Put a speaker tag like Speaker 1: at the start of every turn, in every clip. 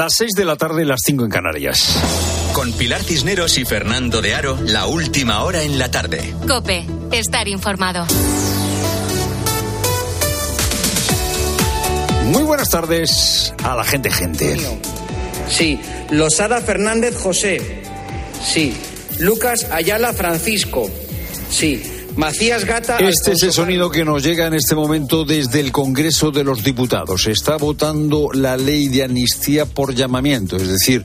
Speaker 1: Las 6 de la tarde, las 5 en Canarias.
Speaker 2: Con Pilar Cisneros y Fernando de Aro, la última hora en la tarde.
Speaker 3: Cope, estar informado.
Speaker 1: Muy buenas tardes a la gente, gente.
Speaker 4: Sí. Losada Fernández José. Sí. Lucas Ayala Francisco. Sí. Macías Gata.
Speaker 1: Este es el sonido que nos llega en este momento desde el Congreso de los Diputados. está votando la ley de amnistía por llamamiento, es decir,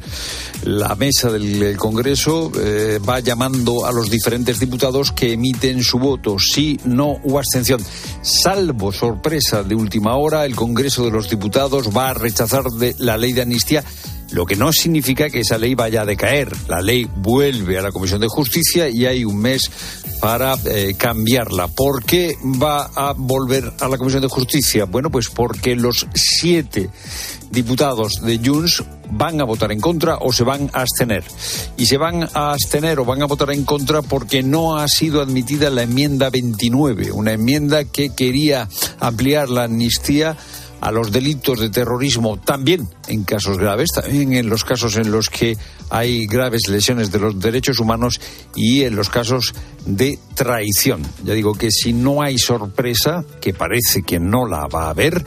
Speaker 1: la mesa del Congreso eh, va llamando a los diferentes diputados que emiten su voto, sí, no o abstención. Salvo sorpresa de última hora, el Congreso de los Diputados va a rechazar la ley de amnistía lo que no significa que esa ley vaya a decaer. La ley vuelve a la Comisión de Justicia y hay un mes para eh, cambiarla. ¿Por qué va a volver a la Comisión de Justicia? Bueno, pues porque los siete diputados de Junts van a votar en contra o se van a abstener. Y se van a abstener o van a votar en contra porque no ha sido admitida la enmienda 29, una enmienda que quería ampliar la amnistía a los delitos de terrorismo también en casos graves, también en los casos en los que hay graves lesiones de los derechos humanos y en los casos de traición. Ya digo que si no hay sorpresa, que parece que no la va a haber,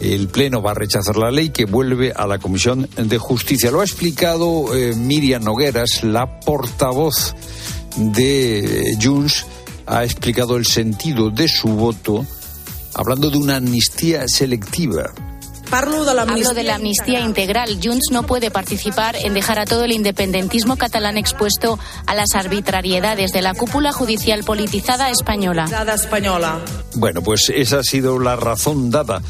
Speaker 1: el Pleno va a rechazar la ley que vuelve a la Comisión de Justicia. Lo ha explicado eh, Miriam Nogueras, la portavoz de Junts, ha explicado el sentido de su voto hablando de una amnistía selectiva.
Speaker 3: Hablo de la amnistía integral. Junts no puede participar en dejar a todo el independentismo catalán expuesto a las arbitrariedades de la cúpula judicial politizada española.
Speaker 1: Bueno, pues esa ha sido la razón dada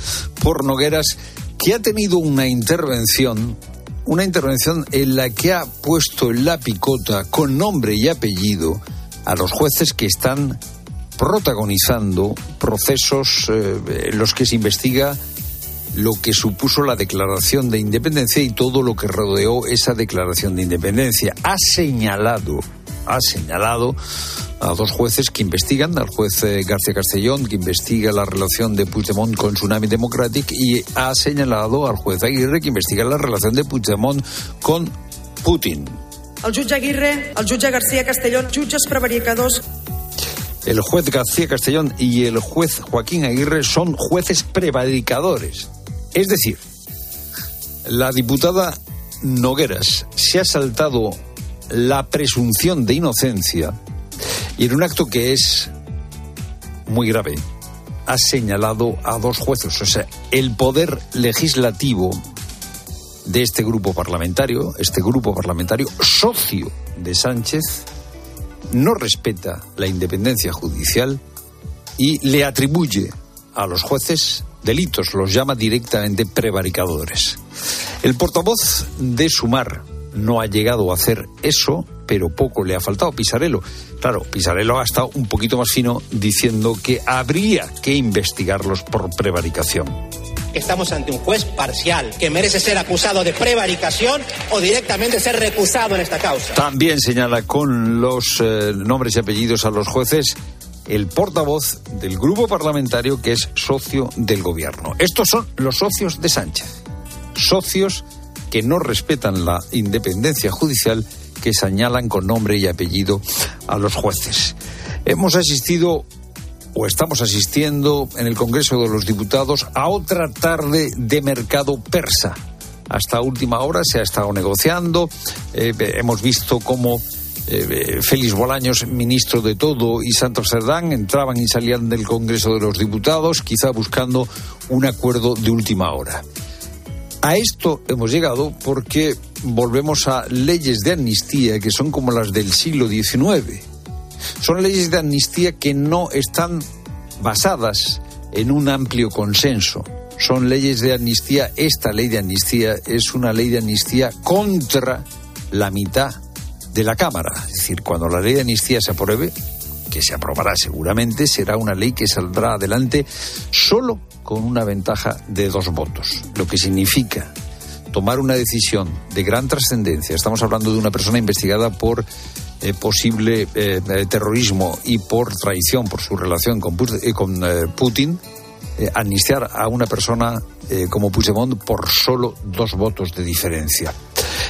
Speaker 1: por Nogueras, que ha tenido una intervención una intervención en la que ha puesto en la picota con nombre y apellido a los jueces que están protagonizando procesos eh, en los que se investiga lo que supuso la declaración de independencia y todo lo que rodeó esa declaración de independencia. Ha señalado, ha señalado a dos jueces que investigan, al juez eh, García Castellón, que investiga la relación de Puigdemont con Tsunami Democratic, y ha señalado al juez Aguirre, que investiga la relación de Puigdemont con Putin.
Speaker 5: El jutge Aguirre, el jutge García Castellón, jutges prevaricadors
Speaker 1: el juez García Castellón y el juez Joaquín Aguirre son jueces prevaricadores. Es decir, la diputada Nogueras se ha saltado la presunción de inocencia y en un acto que es muy grave ha señalado a dos jueces. O sea, el poder legislativo de este grupo parlamentario, este grupo parlamentario socio de Sánchez, no respeta la independencia judicial y le atribuye a los jueces delitos, los llama directamente prevaricadores. El portavoz de Sumar no ha llegado a hacer eso, pero poco le ha faltado. Pisarelo, claro, Pisarelo ha estado un poquito más fino diciendo que habría que investigarlos por prevaricación
Speaker 6: estamos ante un juez parcial que merece ser acusado de prevaricación o directamente ser recusado en esta causa.
Speaker 1: También señala con los eh, nombres y apellidos a los jueces el portavoz del grupo parlamentario que es socio del gobierno. Estos son los socios de Sánchez. Socios que no respetan la independencia judicial que señalan con nombre y apellido a los jueces. Hemos asistido o estamos asistiendo en el Congreso de los Diputados a otra tarde de mercado persa. Hasta última hora se ha estado negociando. Eh, hemos visto cómo eh, Félix Bolaños, ministro de todo, y Santos Cerdán entraban y salían del Congreso de los Diputados, quizá buscando un acuerdo de última hora. A esto hemos llegado porque volvemos a leyes de amnistía que son como las del siglo XIX son leyes de amnistía que no están basadas en un amplio consenso. Son leyes de amnistía. Esta ley de amnistía es una ley de amnistía contra la mitad de la Cámara. Es decir, cuando la ley de amnistía se apruebe, que se aprobará seguramente, será una ley que saldrá adelante solo con una ventaja de dos votos. Lo que significa tomar una decisión de gran trascendencia. Estamos hablando de una persona investigada por eh, posible eh, terrorismo y por traición por su relación con, eh, Putin, eh, amnistiar a una persona eh, como Puigdemont por solo dos votos de diferencia.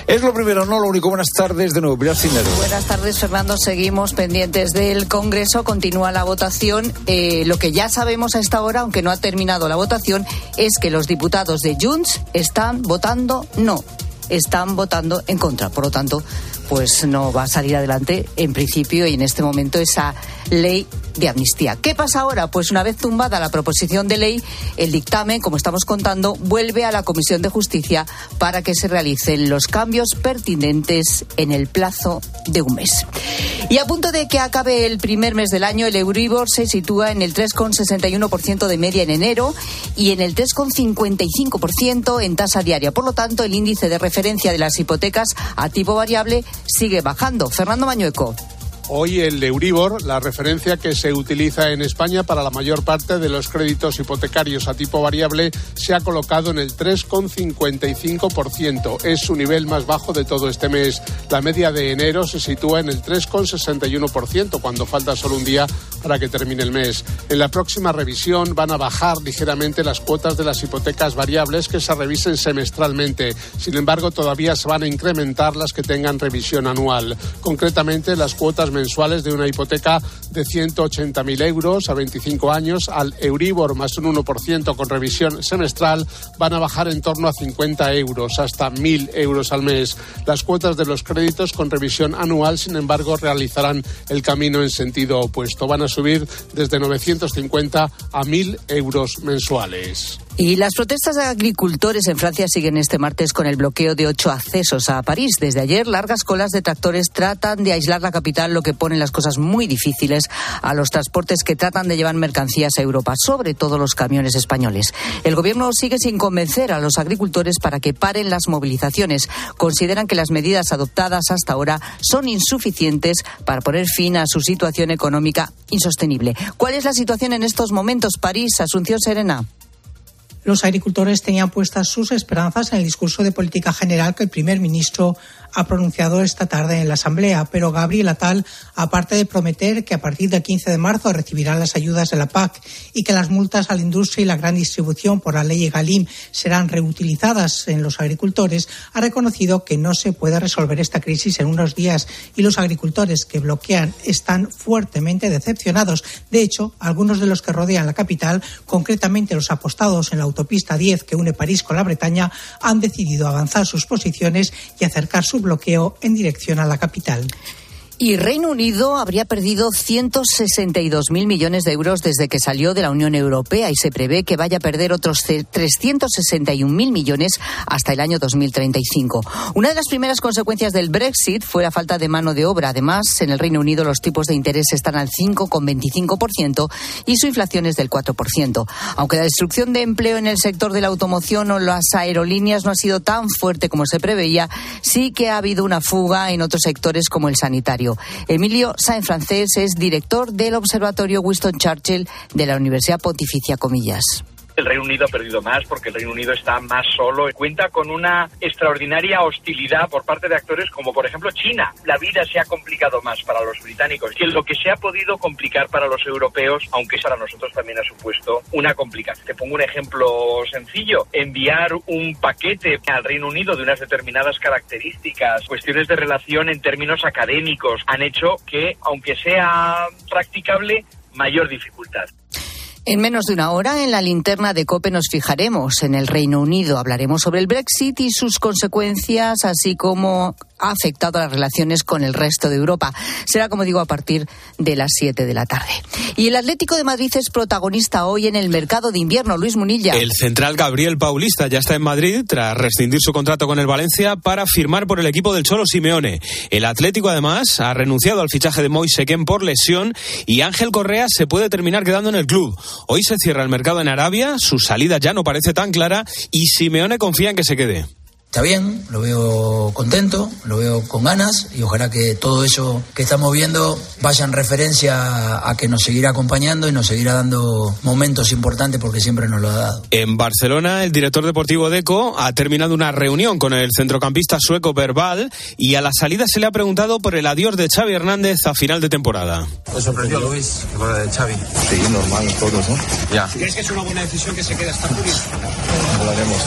Speaker 1: Es lo primero, no lo único. Buenas tardes de nuevo, Pilar Cinero.
Speaker 7: Buenas tardes, Fernando. Seguimos pendientes del Congreso. Continúa la votación. Eh, lo que ya sabemos a esta hora, aunque no ha terminado la votación, es que los diputados de Junts están votando no. Están votando en contra. Por lo tanto, pues no va a salir adelante en principio y en este momento esa ley de amnistía. ¿Qué pasa ahora? Pues una vez tumbada la proposición de ley, el dictamen, como estamos contando, vuelve a la Comisión de Justicia para que se realicen los cambios pertinentes en el plazo de un mes. Y a punto de que acabe el primer mes del año, el Euribor se sitúa en el 3,61% de media en enero y en el 3,55% en tasa diaria. Por lo tanto, el índice de referencia de las hipotecas a tipo variable sigue bajando. Fernando Mañueco.
Speaker 8: Hoy el Euribor, la referencia que se utiliza en España para la mayor parte de los créditos hipotecarios a tipo variable, se ha colocado en el 3,55%. Es su nivel más bajo de todo este mes. La media de enero se sitúa en el 3,61% cuando falta solo un día para que termine el mes. En la próxima revisión van a bajar ligeramente las cuotas de las hipotecas variables que se revisen semestralmente. Sin embargo, todavía se van a incrementar las que tengan revisión anual. Concretamente, las cuotas mensuales de una hipoteca de 180.000 euros a 25 años al Euribor más un 1% con revisión semestral van a bajar en torno a 50 euros, hasta 1.000 euros al mes. Las cuotas de los créditos con revisión anual, sin embargo, realizarán el camino en sentido opuesto. Van a subir desde 950 a 1.000 euros mensuales.
Speaker 7: Y las protestas de agricultores en Francia siguen este martes con el bloqueo de ocho accesos a París. Desde ayer, largas colas de tractores tratan de aislar la capital, lo que pone las cosas muy difíciles a los transportes que tratan de llevar mercancías a Europa, sobre todo los camiones españoles. El gobierno sigue sin convencer a los agricultores para que paren las movilizaciones. Consideran que las medidas adoptadas hasta ahora son insuficientes para poner fin a su situación económica insostenible. ¿Cuál es la situación en estos momentos? París, Asunción Serena.
Speaker 9: Los agricultores tenían puestas sus esperanzas en el discurso de política general que el primer ministro ha pronunciado esta tarde en la Asamblea, pero Gabriel Atal, aparte de prometer que a partir del 15 de marzo recibirán las ayudas de la PAC y que las multas a la industria y la gran distribución por la ley Galim serán reutilizadas en los agricultores, ha reconocido que no se puede resolver esta crisis en unos días y los agricultores que bloquean están fuertemente decepcionados. De hecho, algunos de los que rodean la capital, concretamente los apostados en la autopista 10 que une París con la Bretaña, han decidido avanzar sus posiciones y acercar su bloqueo en dirección a la capital.
Speaker 7: Y Reino Unido habría perdido 162.000 millones de euros desde que salió de la Unión Europea y se prevé que vaya a perder otros 361.000 millones hasta el año 2035. Una de las primeras consecuencias del Brexit fue la falta de mano de obra. Además, en el Reino Unido los tipos de interés están al 5,25% y su inflación es del 4%. Aunque la destrucción de empleo en el sector de la automoción o las aerolíneas no ha sido tan fuerte como se preveía, sí que ha habido una fuga en otros sectores como el sanitario. Emilio Sainz Francés es director del Observatorio Winston Churchill de la Universidad Pontificia Comillas.
Speaker 10: El Reino Unido ha perdido más porque el Reino Unido está más solo. Cuenta con una extraordinaria hostilidad por parte de actores como por ejemplo China. La vida se ha complicado más para los británicos que lo que se ha podido complicar para los europeos, aunque para nosotros también ha supuesto una complicación. Te pongo un ejemplo sencillo. Enviar un paquete al Reino Unido de unas determinadas características, cuestiones de relación en términos académicos, han hecho que, aunque sea practicable, mayor dificultad.
Speaker 7: En menos de una hora, en la linterna de COPE nos fijaremos en el Reino Unido. Hablaremos sobre el Brexit y sus consecuencias, así como ha afectado a las relaciones con el resto de Europa. Será, como digo, a partir de las 7 de la tarde. Y el Atlético de Madrid es protagonista hoy en el mercado de invierno. Luis Munilla.
Speaker 11: El central Gabriel Paulista ya está en Madrid tras rescindir su contrato con el Valencia para firmar por el equipo del Cholo Simeone. El Atlético, además, ha renunciado al fichaje de Moise por lesión y Ángel Correa se puede terminar quedando en el club. Hoy se cierra el mercado en Arabia, su salida ya no parece tan clara y Simeone confía en que se quede.
Speaker 12: Está bien, lo veo contento, lo veo con ganas y ojalá que todo eso que estamos viendo vaya en referencia a que nos seguirá acompañando y nos seguirá dando momentos importantes porque siempre nos lo ha dado.
Speaker 11: En Barcelona, el director deportivo Deco ha terminado una reunión con el centrocampista sueco Verbal y a la salida se le ha preguntado por el adiós de Xavi Hernández a final de temporada.
Speaker 13: ¿Te sorprendió Luis que de Xavi?
Speaker 14: Sí, normal, todos, ¿no?
Speaker 13: Ya.
Speaker 15: ¿Crees que es una buena decisión que se quede hasta julio?
Speaker 14: Lo haremos.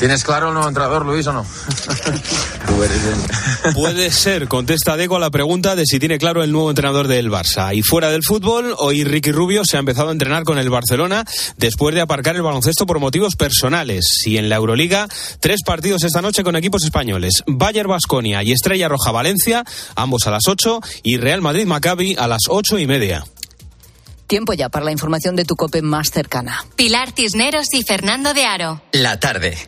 Speaker 13: ¿Tienes claro el nuevo entrenador, Luis, o no?
Speaker 11: Puede ser, contesta Deco a la pregunta de si tiene claro el nuevo entrenador del Barça. Y fuera del fútbol, hoy Ricky Rubio se ha empezado a entrenar con el Barcelona después de aparcar el baloncesto por motivos personales. Y en la Euroliga, tres partidos esta noche con equipos españoles. Bayer Basconia y Estrella Roja Valencia, ambos a las 8, y Real Madrid Maccabi a las ocho y media.
Speaker 7: Tiempo ya para la información de tu COPE más cercana.
Speaker 3: Pilar Tisneros y Fernando de Aro.
Speaker 2: La tarde.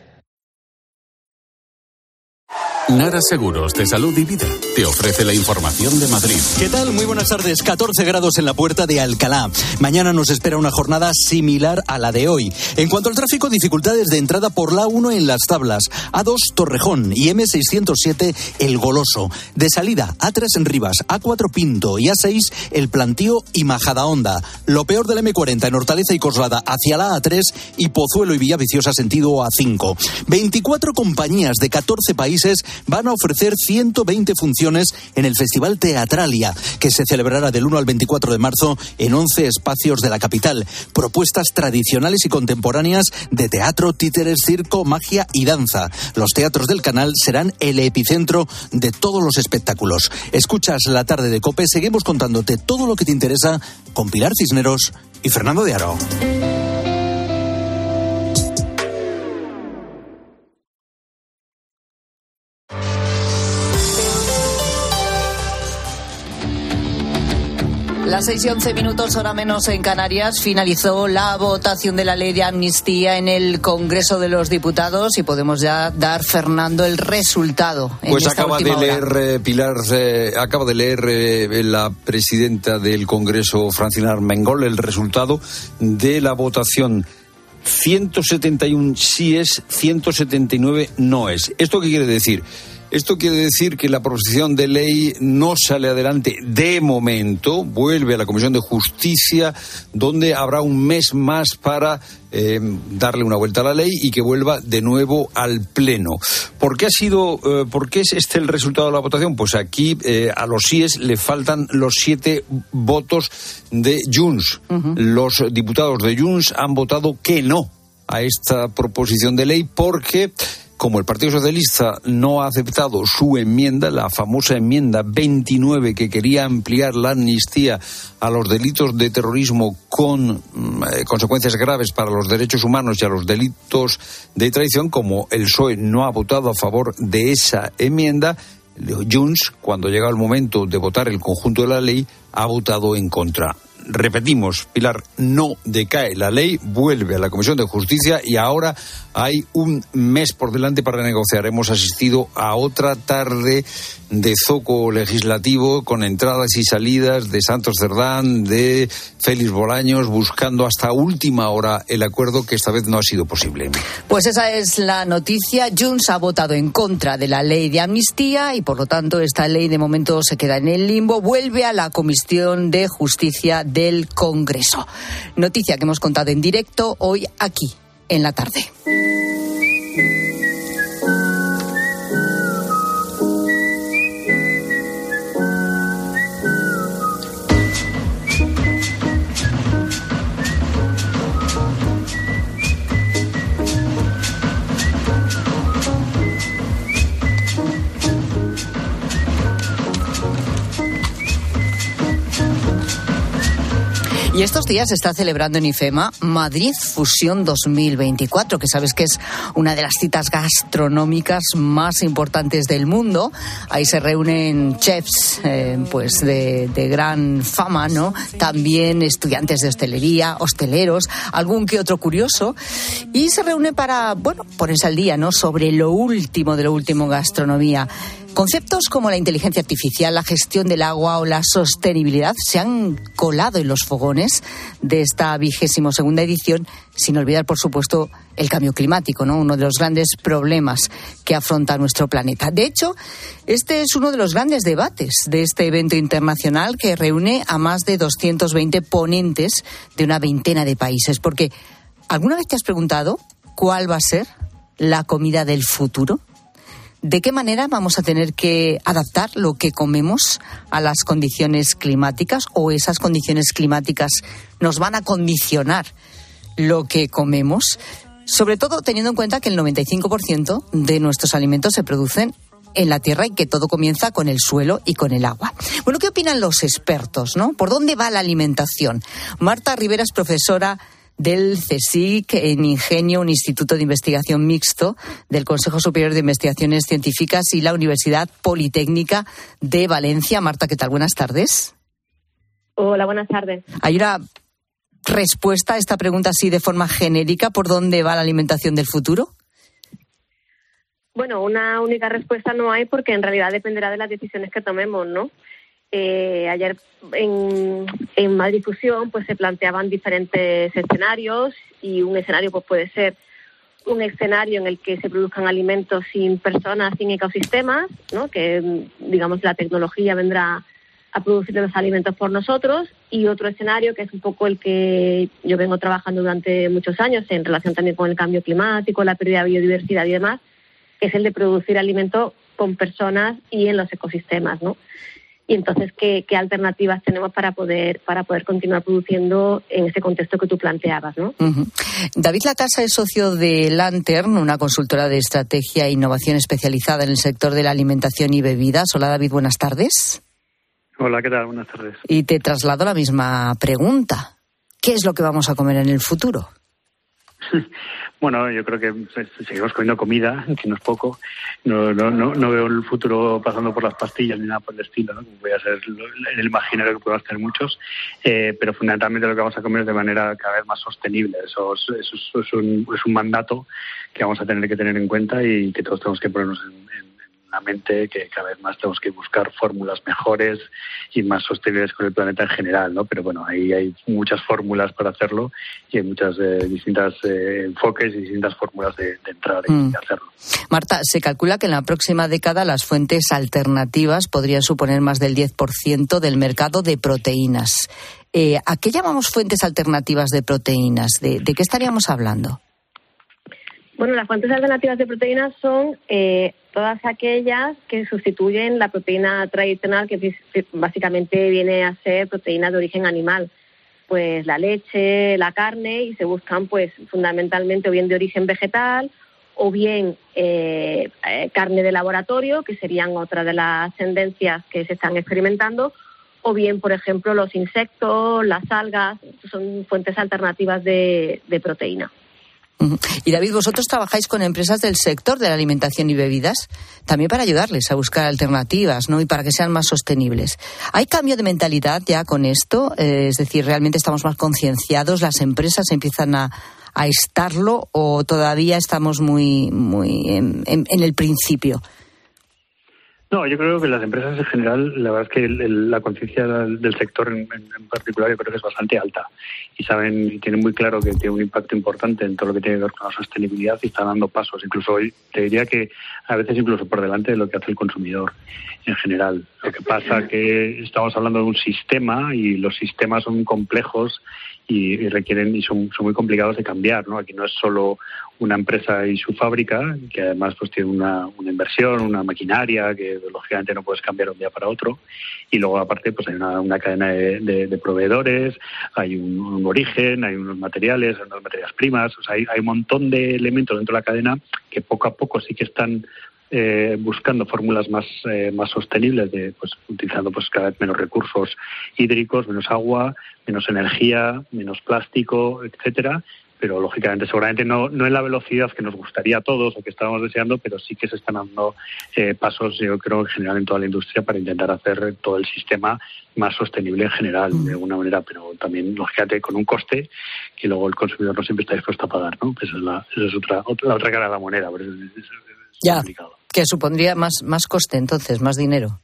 Speaker 16: Nara Seguros de Salud y Vida te ofrece la información de Madrid.
Speaker 17: ¿Qué tal? Muy buenas tardes. 14 grados en la puerta de Alcalá. Mañana nos espera una jornada similar a la de hoy. En cuanto al tráfico, dificultades de entrada por la 1 en las tablas, A2 Torrejón y M607 El Goloso. De salida, A3 en Rivas, A4 Pinto y A6 El Plantío y Majadahonda. Lo peor del M40 en Hortaleza y Coslada hacia la A3 y Pozuelo y Villaviciosa sentido A5. 24 compañías de 14 países van a ofrecer 120 funciones en el Festival Teatralia, que se celebrará del 1 al 24 de marzo en 11 espacios de la capital. Propuestas tradicionales y contemporáneas de teatro, títeres, circo, magia y danza. Los teatros del canal serán el epicentro de todos los espectáculos. Escuchas la tarde de Cope, seguimos contándote todo lo que te interesa con Pilar Cisneros y Fernando de Aro.
Speaker 7: Las seis y once minutos, hora menos en Canarias, finalizó la votación de la ley de amnistía en el Congreso de los Diputados y podemos ya dar, Fernando, el resultado.
Speaker 1: pues acaba de leer, eh, Pilar, eh, acaba de leer eh, la presidenta del Congreso, Francina Armengol, el resultado de la votación. 171 sí es, 179 no es. ¿Esto qué quiere decir? Esto quiere decir que la proposición de ley no sale adelante de momento, vuelve a la Comisión de Justicia, donde habrá un mes más para eh, darle una vuelta a la ley y que vuelva de nuevo al Pleno. ¿Por qué ha sido, eh, por qué es este el resultado de la votación? Pues aquí eh, a los síes le faltan los siete votos de Junts. Los diputados de Junts han votado que no a esta proposición de ley porque como el Partido Socialista no ha aceptado su enmienda, la famosa enmienda 29 que quería ampliar la amnistía a los delitos de terrorismo con mm, eh, consecuencias graves para los derechos humanos y a los delitos de traición, como el PSOE no ha votado a favor de esa enmienda, Junts, cuando llega el momento de votar el conjunto de la ley, ha votado en contra. Repetimos, Pilar, no decae la ley, vuelve a la Comisión de Justicia y ahora hay un mes por delante para negociar. Hemos asistido a otra tarde de zoco legislativo con entradas y salidas de Santos Cerdán, de Félix Bolaños, buscando hasta última hora el acuerdo que esta vez no ha sido posible.
Speaker 7: Pues esa es la noticia. Junts ha votado en contra de la ley de amnistía y por lo tanto esta ley de momento se queda en el limbo. Vuelve a la Comisión de Justicia del Congreso. Noticia que hemos contado en directo hoy aquí en la tarde. Y estos días se está celebrando en IFEMA Madrid Fusión 2024, que sabes que es una de las citas gastronómicas más importantes del mundo. Ahí se reúnen chefs eh, pues de, de, gran fama, ¿no? También estudiantes de hostelería, hosteleros, algún que otro curioso. Y se reúne para, bueno, ponerse al día, ¿no? Sobre lo último de lo último en gastronomía. Conceptos como la inteligencia artificial, la gestión del agua o la sostenibilidad se han colado en los fogones de esta vigésimo segunda edición, sin olvidar, por supuesto, el cambio climático, ¿no? uno de los grandes problemas que afronta nuestro planeta. De hecho, este es uno de los grandes debates de este evento internacional que reúne a más de 220 ponentes de una veintena de países. Porque, ¿alguna vez te has preguntado cuál va a ser la comida del futuro? ¿De qué manera vamos a tener que adaptar lo que comemos a las condiciones climáticas o esas condiciones climáticas nos van a condicionar lo que comemos? Sobre todo teniendo en cuenta que el 95% de nuestros alimentos se producen en la tierra y que todo comienza con el suelo y con el agua. Bueno, ¿qué opinan los expertos, no? ¿Por dónde va la alimentación? Marta Rivera es profesora del CSIC en Ingenio, un instituto de investigación mixto del Consejo Superior de Investigaciones Científicas y la Universidad Politécnica de Valencia. Marta, ¿qué tal? Buenas tardes.
Speaker 18: Hola, buenas tardes.
Speaker 7: Hay una respuesta a esta pregunta así de forma genérica, ¿por dónde va la alimentación del futuro?
Speaker 18: Bueno, una única respuesta no hay porque en realidad dependerá de las decisiones que tomemos, ¿no? Eh, ayer en, en Madrid pues se planteaban diferentes escenarios y un escenario pues puede ser un escenario en el que se produzcan alimentos sin personas, sin ecosistemas, ¿no? que digamos la tecnología vendrá a producir los alimentos por nosotros y otro escenario que es un poco el que yo vengo trabajando durante muchos años en relación también con el cambio climático, la pérdida de biodiversidad y demás, que es el de producir alimentos con personas y en los ecosistemas, ¿no? Y entonces ¿qué, alternativas tenemos para poder para poder continuar produciendo en ese contexto que tú planteabas, ¿no?
Speaker 7: David Lacasa es socio de Lantern, una consultora de estrategia e innovación especializada en el sector de la alimentación y bebidas. Hola David, buenas tardes.
Speaker 19: Hola, ¿qué tal? Buenas tardes.
Speaker 7: Y te traslado la misma pregunta. ¿Qué es lo que vamos a comer en el futuro?
Speaker 19: Bueno, yo creo que pues, seguimos comiendo comida, que no es poco. No, no, no, veo el futuro pasando por las pastillas ni nada por el estilo, ¿no? voy a ser el imaginario que podemos tener muchos. Eh, pero fundamentalmente lo que vamos a comer es de manera cada vez más sostenible. Eso, es, eso es, un, es un mandato que vamos a tener que tener en cuenta y que todos tenemos que ponernos en, en que cada vez más tenemos que buscar fórmulas mejores y más sostenibles con el planeta en general, ¿no? Pero bueno, ahí hay muchas fórmulas para hacerlo y hay muchas eh, distintas eh, enfoques y distintas fórmulas de, entrar y mm. de hacerlo.
Speaker 7: Marta, se calcula que en la próxima década las fuentes alternativas podrían suponer más del 10% del mercado de proteínas. Eh, ¿A qué llamamos fuentes alternativas de proteínas? ¿De, ¿De, qué estaríamos hablando?
Speaker 18: Bueno, las fuentes alternativas de proteínas son eh, todas aquellas que sustituyen la proteína tradicional, que básicamente viene a ser proteína de origen animal. Pues la leche, la carne, y se buscan pues fundamentalmente o bien de origen vegetal o bien eh, eh, carne de laboratorio, que serían otra de las tendencias que se están experimentando, o bien, por ejemplo, los insectos, las algas, son fuentes alternativas de proteína.
Speaker 7: Y David, vosotros trabajáis con empresas del sector de la alimentación y bebidas también para ayudarles a buscar alternativas, ¿no? Y para que sean más sostenibles. ¿Hay cambio de mentalidad ya con esto? Eh, es decir, ¿realmente estamos más concienciados? ¿Las empresas empiezan a, estarlo o todavía estamos muy, muy en el principio?
Speaker 19: No, yo creo que las empresas en general, la verdad es que la conciencia del sector en, particular yo creo que es bastante alta y saben y tienen muy claro que tiene un impacto importante en todo lo que tiene que ver con la sostenibilidad y están dando pasos. Incluso hoy te diría que a veces incluso por delante de lo que hace el consumidor en general. Lo que pasa que estamos hablando de un sistema y los sistemas son complejos y, requieren y son, son, muy complicados de cambiar. ¿no? Aquí no es solo una empresa y su fábrica, que además pues tiene una, una inversión, una maquinaria que lógicamente no puedes cambiar un día para otro. Y luego aparte pues hay una, una cadena de, de, proveedores, hay un, origen, hay unos materiales, hay unas materias primas, o sea, hay, hay un montón de elementos dentro de la cadena que poco a poco sí que están eh, buscando fórmulas más, eh, más sostenibles, de, pues, utilizando pues, cada vez menos recursos hídricos, menos agua, menos energía, menos plástico, etcétera. Pero lógicamente, seguramente no, no en la velocidad que nos gustaría a todos o que estábamos deseando, pero sí que se están dando eh, pasos, yo creo, en general en toda la industria para intentar hacer todo el sistema más sostenible en general, de alguna manera, pero también, lógicamente, con un coste que luego el consumidor no siempre está dispuesto a pagar, ¿no? Esa es la, esa es otra, otra, la otra cara de la moneda.
Speaker 7: ya. Que supondría más, más coste entonces, más dinero.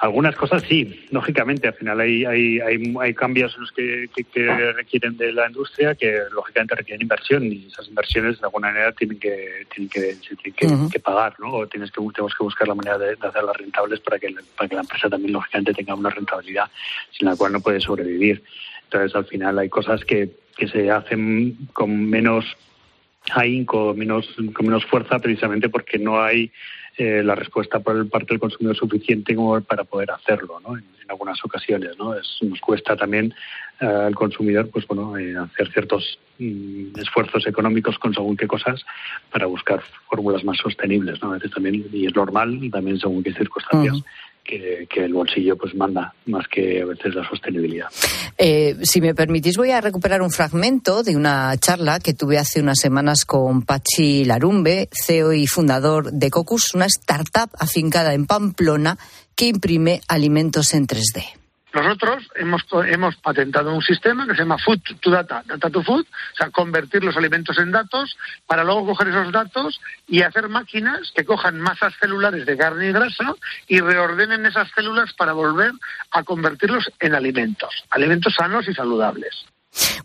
Speaker 19: Algunas cosas sí, lógicamente. Al final hay, hay, hay, hay cambios en los que, que, requieren de la industria que lógicamente requieren inversión y esas inversiones de alguna manera tienen que, tienen que, tienen que, pagar, ¿no? O tienes que, tenemos que buscar la manera de, hacerlas rentables para que, para que la empresa también lógicamente tenga una rentabilidad sin la cual no puede sobrevivir. Entonces al final hay cosas que, que se hacen con menos ahínco, menos, con menos fuerza precisamente porque no hay eh, la respuesta por parte del consumidor suficiente para poder hacerlo, ¿no? En, algunas ocasiones, ¿no? Es, nos cuesta también eh, al consumidor, pues bueno, eh, hacer ciertos mm, esfuerzos económicos con según qué cosas para buscar fórmulas más sostenibles, ¿no? A veces también, y es normal, también según qué circunstancias que, el bolsillo pues manda más que a veces la sostenibilidad.
Speaker 7: Eh, si me permitís, voy a recuperar un fragmento de una charla que tuve hace unas semanas con Pachi Larumbe, CEO y fundador de Cocus, una startup afincada en Pamplona que imprime alimentos en 3D.
Speaker 20: Nosotros hemos, hemos patentado un sistema que se llama Food to Data, Data to Food, o sea, convertir los alimentos en datos para luego coger esos datos y hacer máquinas que cojan masas celulares de carne y grasa y reordenen esas células para volver a convertirlos en alimentos, alimentos sanos y saludables.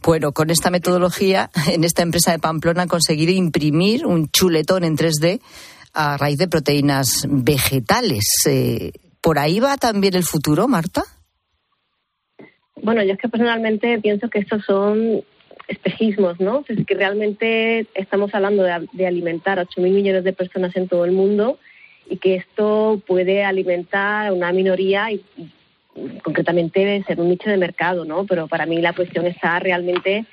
Speaker 7: Bueno, con esta metodología, en esta empresa de Pamplona han conseguido imprimir un chuletón en 3D a raíz de proteínas vegetales. Eh, ¿Por ahí va también el futuro, Marta?
Speaker 18: Bueno, yo es que personalmente pienso que estos son espejismos, ¿no? Es que realmente estamos hablando de, alimentar a 8.000 millones de personas en todo el mundo y que esto puede alimentar a una minoría y, concretamente debe ser un nicho de mercado, ¿no? Pero para mí la cuestión está realmente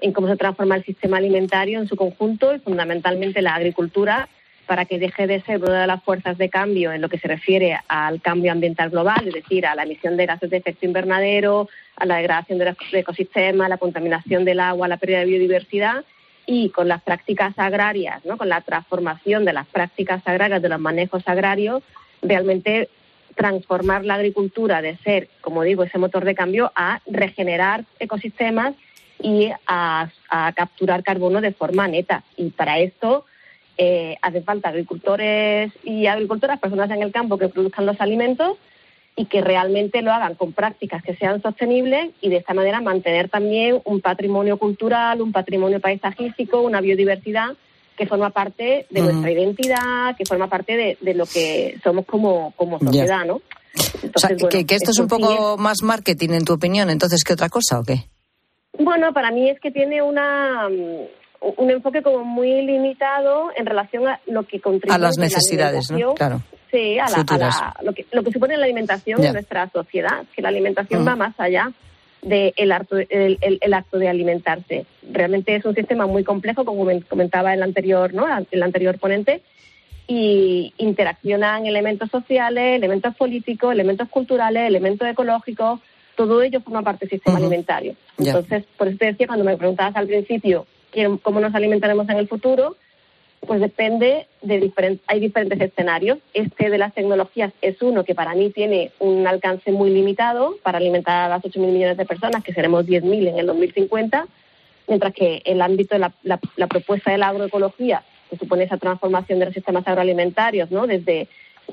Speaker 18: en cómo se transforma el sistema alimentario en su conjunto y fundamentalmente la agricultura para que deje de ser una de las fuerzas de cambio en lo que se refiere al cambio ambiental global, es decir, a la emisión de gases de efecto invernadero, a la degradación del ecosistema, a la contaminación del agua, la pérdida de biodiversidad y con las prácticas agrarias, ¿no? con la transformación de las prácticas agrarias, de los manejos agrarios, realmente transformar la agricultura de ser, como digo, ese motor de cambio a regenerar ecosistemas y a, a capturar carbono de forma neta. Y para esto eh, hace falta agricultores y agricultoras, personas en el campo que produzcan los alimentos y que realmente lo hagan con prácticas que sean sostenibles y de esta manera mantener también un patrimonio cultural, un patrimonio paisajístico, una biodiversidad que forma parte de nuestra identidad, que forma parte de, lo que somos como, como sociedad, ¿no?
Speaker 7: o sea, que, esto es un poco más marketing, en tu opinión, entonces, ¿qué otra cosa o qué?
Speaker 18: Bueno, para mí es que tiene una un enfoque como muy limitado en relación a lo que contribuye
Speaker 7: a las necesidades, ¿no? Claro.
Speaker 18: Sí, a, la, lo, que, lo que supone la alimentación en nuestra sociedad, que la alimentación mm. va más allá del el, el, acto de alimentarse. Realmente es un sistema muy complejo, como comentaba el anterior, ¿no? el anterior ponente, y interaccionan elementos sociales, elementos políticos, elementos culturales, elementos ecológicos, todo ello forma parte del sistema alimentario. Entonces, por eso te decía, cuando me preguntabas al principio cómo nos alimentaremos en el futuro, pues depende de diferentes, hay diferentes escenarios. Este de las tecnologías es uno que para mí tiene un alcance muy limitado para alimentar a las 8.000 millones de personas, que seremos 10.000 en el 2050, mientras que el ámbito de la, propuesta de la agroecología, que supone esa transformación de los sistemas agroalimentarios, ¿no? desde,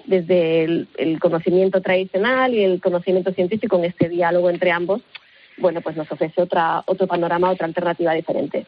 Speaker 18: desde el conocimiento tradicional y el conocimiento científico en este diálogo entre ambos, bueno, pues nos ofrece otra, otro panorama, otra alternativa diferente.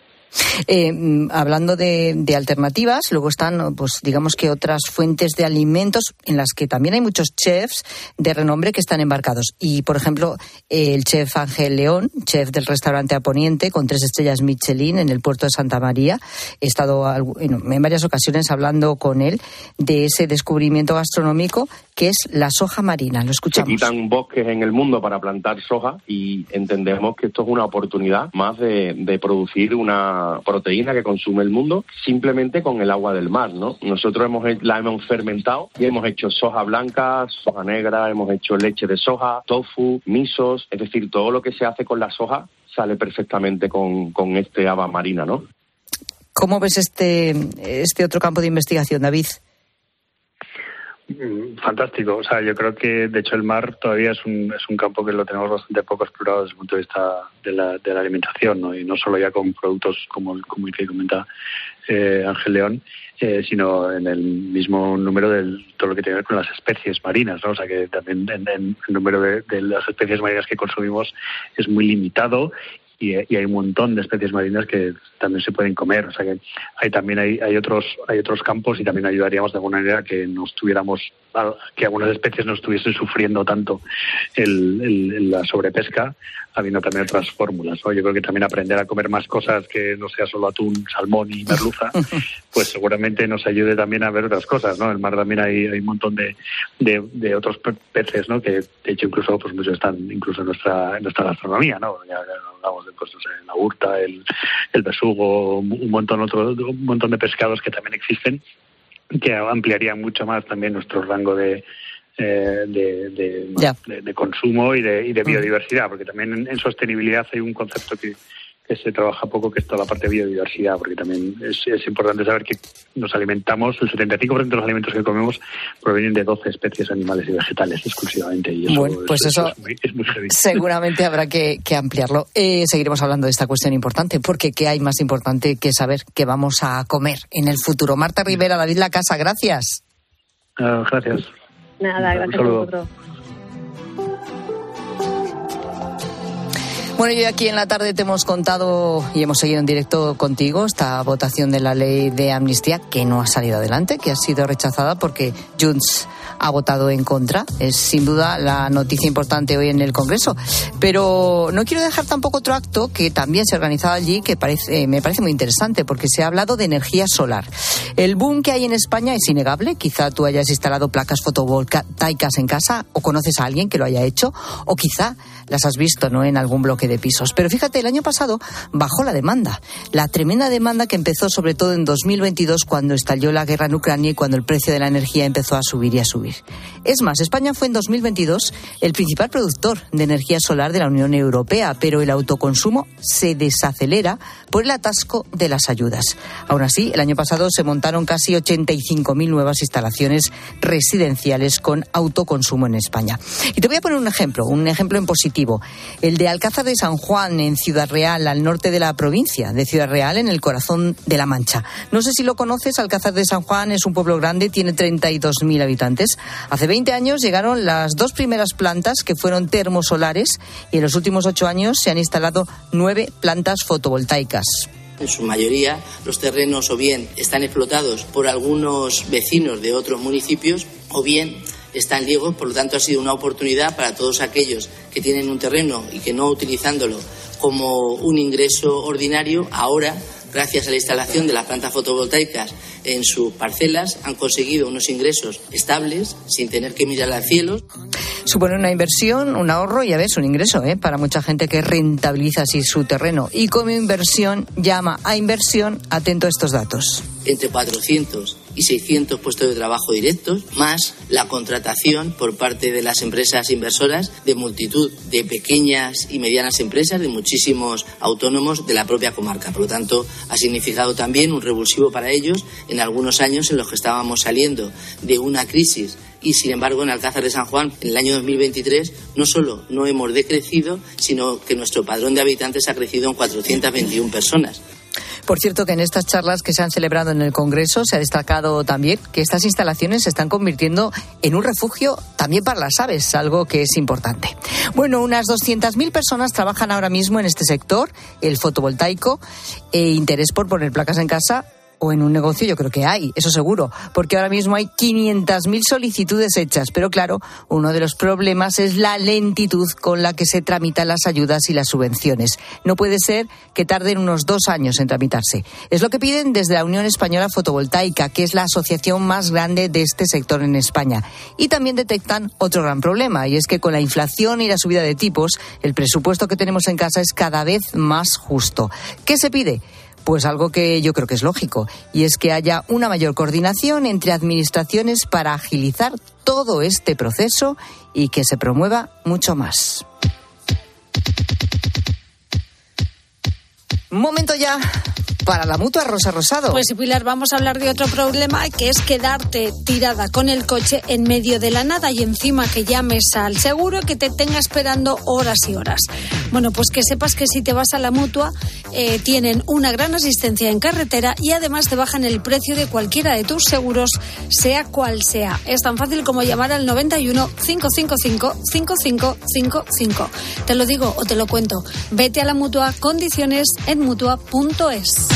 Speaker 7: Eh, hablando de, alternativas, luego están, pues digamos que otras fuentes de alimentos en las que también hay muchos chefs de renombre que están embarcados. Y, por ejemplo, el chef Ángel León, chef del restaurante Aponiente, con tres estrellas Michelin en el puerto de Santa María. He estado en varias ocasiones hablando con él de ese descubrimiento gastronómico que es la soja marina. Lo escuchamos.
Speaker 21: Se quitan bosques en el mundo para plantar soja y entendemos que esto es una oportunidad más de, de producir una proteína que consume el mundo simplemente con el agua del mar, ¿no? Nosotros hemos, la hemos fermentado y hemos hecho soja blanca, soja negra, hemos hecho leche de soja, tofu, misos, es decir, todo lo que se hace con la soja sale perfectamente con, con este agua marina, ¿no?
Speaker 7: ¿Cómo ves este, este otro campo de investigación, David?
Speaker 19: Mm, fantástico. O sea, yo creo que, de hecho, el mar todavía es un, es un campo que lo tenemos bastante poco explorado desde el punto de vista de la, de la alimentación, ¿no? Y no solo ya con productos como, como el que comenta eh, Ángel León, eh, sino en el mismo número de todo lo que tiene que ver con las especies marinas, ¿no? O sea, que también en, el número de, de las especies marinas que consumimos es muy limitado y, hay un montón de especies marinas que también se pueden comer. O sea que hay también hay, hay otros hay otros campos y también ayudaríamos de alguna manera que no estuviéramos que algunas especies no estuviesen sufriendo tanto el, la sobrepesca, habiendo también otras fórmulas. Yo creo que también aprender a comer más cosas que no sea solo atún, salmón y merluza, pues seguramente nos ayude también a ver otras cosas. ¿no? En el mar también hay, hay un montón de, de, otros peces, ¿no? que de hecho incluso pues muchos están incluso en nuestra, en nuestra gastronomía. ¿no? Ya, hablamos de pues, la hurta, el, el besugo, un montón, otro, un montón de pescados que también existen que ampliaría mucho más también nuestro rango de, eh, de, de, consumo y de, y de biodiversidad, porque también en, sostenibilidad hay un concepto que, que, se trabaja poco, que es toda la parte de biodiversidad, porque también es, es importante saber que nos alimentamos, el 75% de los alimentos que comemos provienen de 12 especies animales y vegetales exclusivamente. Y eso,
Speaker 7: bueno, pues eso, es muy, seguramente habrá que, que ampliarlo. Eh, seguiremos hablando de esta cuestión importante, porque ¿qué hay más importante que saber qué vamos a comer en el futuro? Marta Rivera, David La Casa, gracias.
Speaker 19: Uh, gracias.
Speaker 18: Nada, gracias a vosotros.
Speaker 7: Bueno, y aquí en la tarde te hemos contado y hemos seguido en directo contigo esta votación de la ley de amnistía que no ha salido adelante, que ha sido rechazada porque Junts ha votado en contra. Es sin duda la noticia importante hoy en el Congreso. Pero no quiero dejar tampoco otro acto que también se ha organizado allí que parece, eh, me parece muy interesante porque se ha hablado de energía solar. El boom que hay en España es innegable. Quizá tú hayas instalado placas fotovoltaicas en casa o conoces a alguien que lo haya hecho o quizá las has visto no en algún bloque de pisos. Pero fíjate, el año pasado bajó la demanda. La tremenda demanda que empezó sobre todo en 2022 cuando estalló la guerra en Ucrania y cuando el precio de la energía empezó a subir y a subir. Es más, España fue en 2022 el principal productor de energía solar de la Unión Europea, pero el autoconsumo se desacelera por el atasco de las ayudas. Aún así, el año pasado se montaron casi 85.000 nuevas instalaciones residenciales con autoconsumo en España. Y te voy a poner un ejemplo, un ejemplo en positivo. El de Alcázar de San Juan, en Ciudad Real, al norte de la provincia de Ciudad Real, en el corazón de la Mancha. No sé si lo conoces, Alcázar de San Juan es un pueblo grande, tiene 32.000 habitantes. Hace 20 años llegaron las dos primeras plantas que fueron termosolares y en los últimos ocho años se han instalado nueve plantas fotovoltaicas.
Speaker 22: En su mayoría, los terrenos o bien están explotados por algunos vecinos de otros municipios o bien están liegos, por lo tanto ha sido una oportunidad para todos aquellos que tienen un terreno y que no utilizándolo como un ingreso ordinario, ahora gracias a la instalación de las plantas fotovoltaicas en sus parcelas, han conseguido unos ingresos estables sin tener que mirar al cielo.
Speaker 7: Supone una inversión, un ahorro y a veces un ingreso ¿eh? para mucha gente que rentabiliza así su terreno. Y como inversión llama a inversión, atento a estos datos.
Speaker 22: Entre 400 y 600 puestos de trabajo directos, más la contratación por parte de las empresas inversoras de multitud de pequeñas y medianas empresas, de muchísimos autónomos de la propia comarca. Por lo tanto, ha significado también un revulsivo para ellos en algunos años en los que estábamos saliendo de una crisis y sin embargo en Alcázar de San Juan en el año 2023 no solo no hemos decrecido, sino que nuestro padrón de habitantes ha crecido en 421 personas.
Speaker 7: Por cierto, que en estas charlas que se han celebrado en el Congreso se ha destacado también que estas instalaciones se están convirtiendo en un refugio también para las aves, algo que es importante. Bueno, unas 200.000 personas trabajan ahora mismo en este sector, el fotovoltaico, e interés por poner placas en casa o en un negocio yo creo que hay, eso seguro, porque ahora mismo hay 500.000 solicitudes hechas, pero claro, uno de los problemas es la lentitud con la que se tramitan las ayudas y las subvenciones. No puede ser que tarden unos dos años en tramitarse. Es lo que piden desde la Unión Española Fotovoltaica, que es la asociación más grande de este sector en España. Y también detectan otro gran problema, y es que con la inflación y la subida de tipos, el presupuesto que tenemos en casa es cada vez más justo. ¿Qué se pide? Pues algo que yo creo que es lógico, y es que haya una mayor coordinación entre administraciones para agilizar todo este proceso y que se promueva mucho más. Momento ya para la mutua Rosa Rosado.
Speaker 23: Pues Pilar, vamos a hablar de otro problema que es quedarte tirada con el coche en medio de la nada y encima que llames al seguro que te tenga esperando horas y horas. Bueno, pues que sepas que si te vas a la mutua eh, tienen una gran asistencia en carretera y además te bajan el precio de cualquiera de tus seguros, sea cual sea. Es tan fácil como llamar al 91 555 5555. Te lo digo o te lo cuento. Vete a la mutua, condiciones en mutua.es.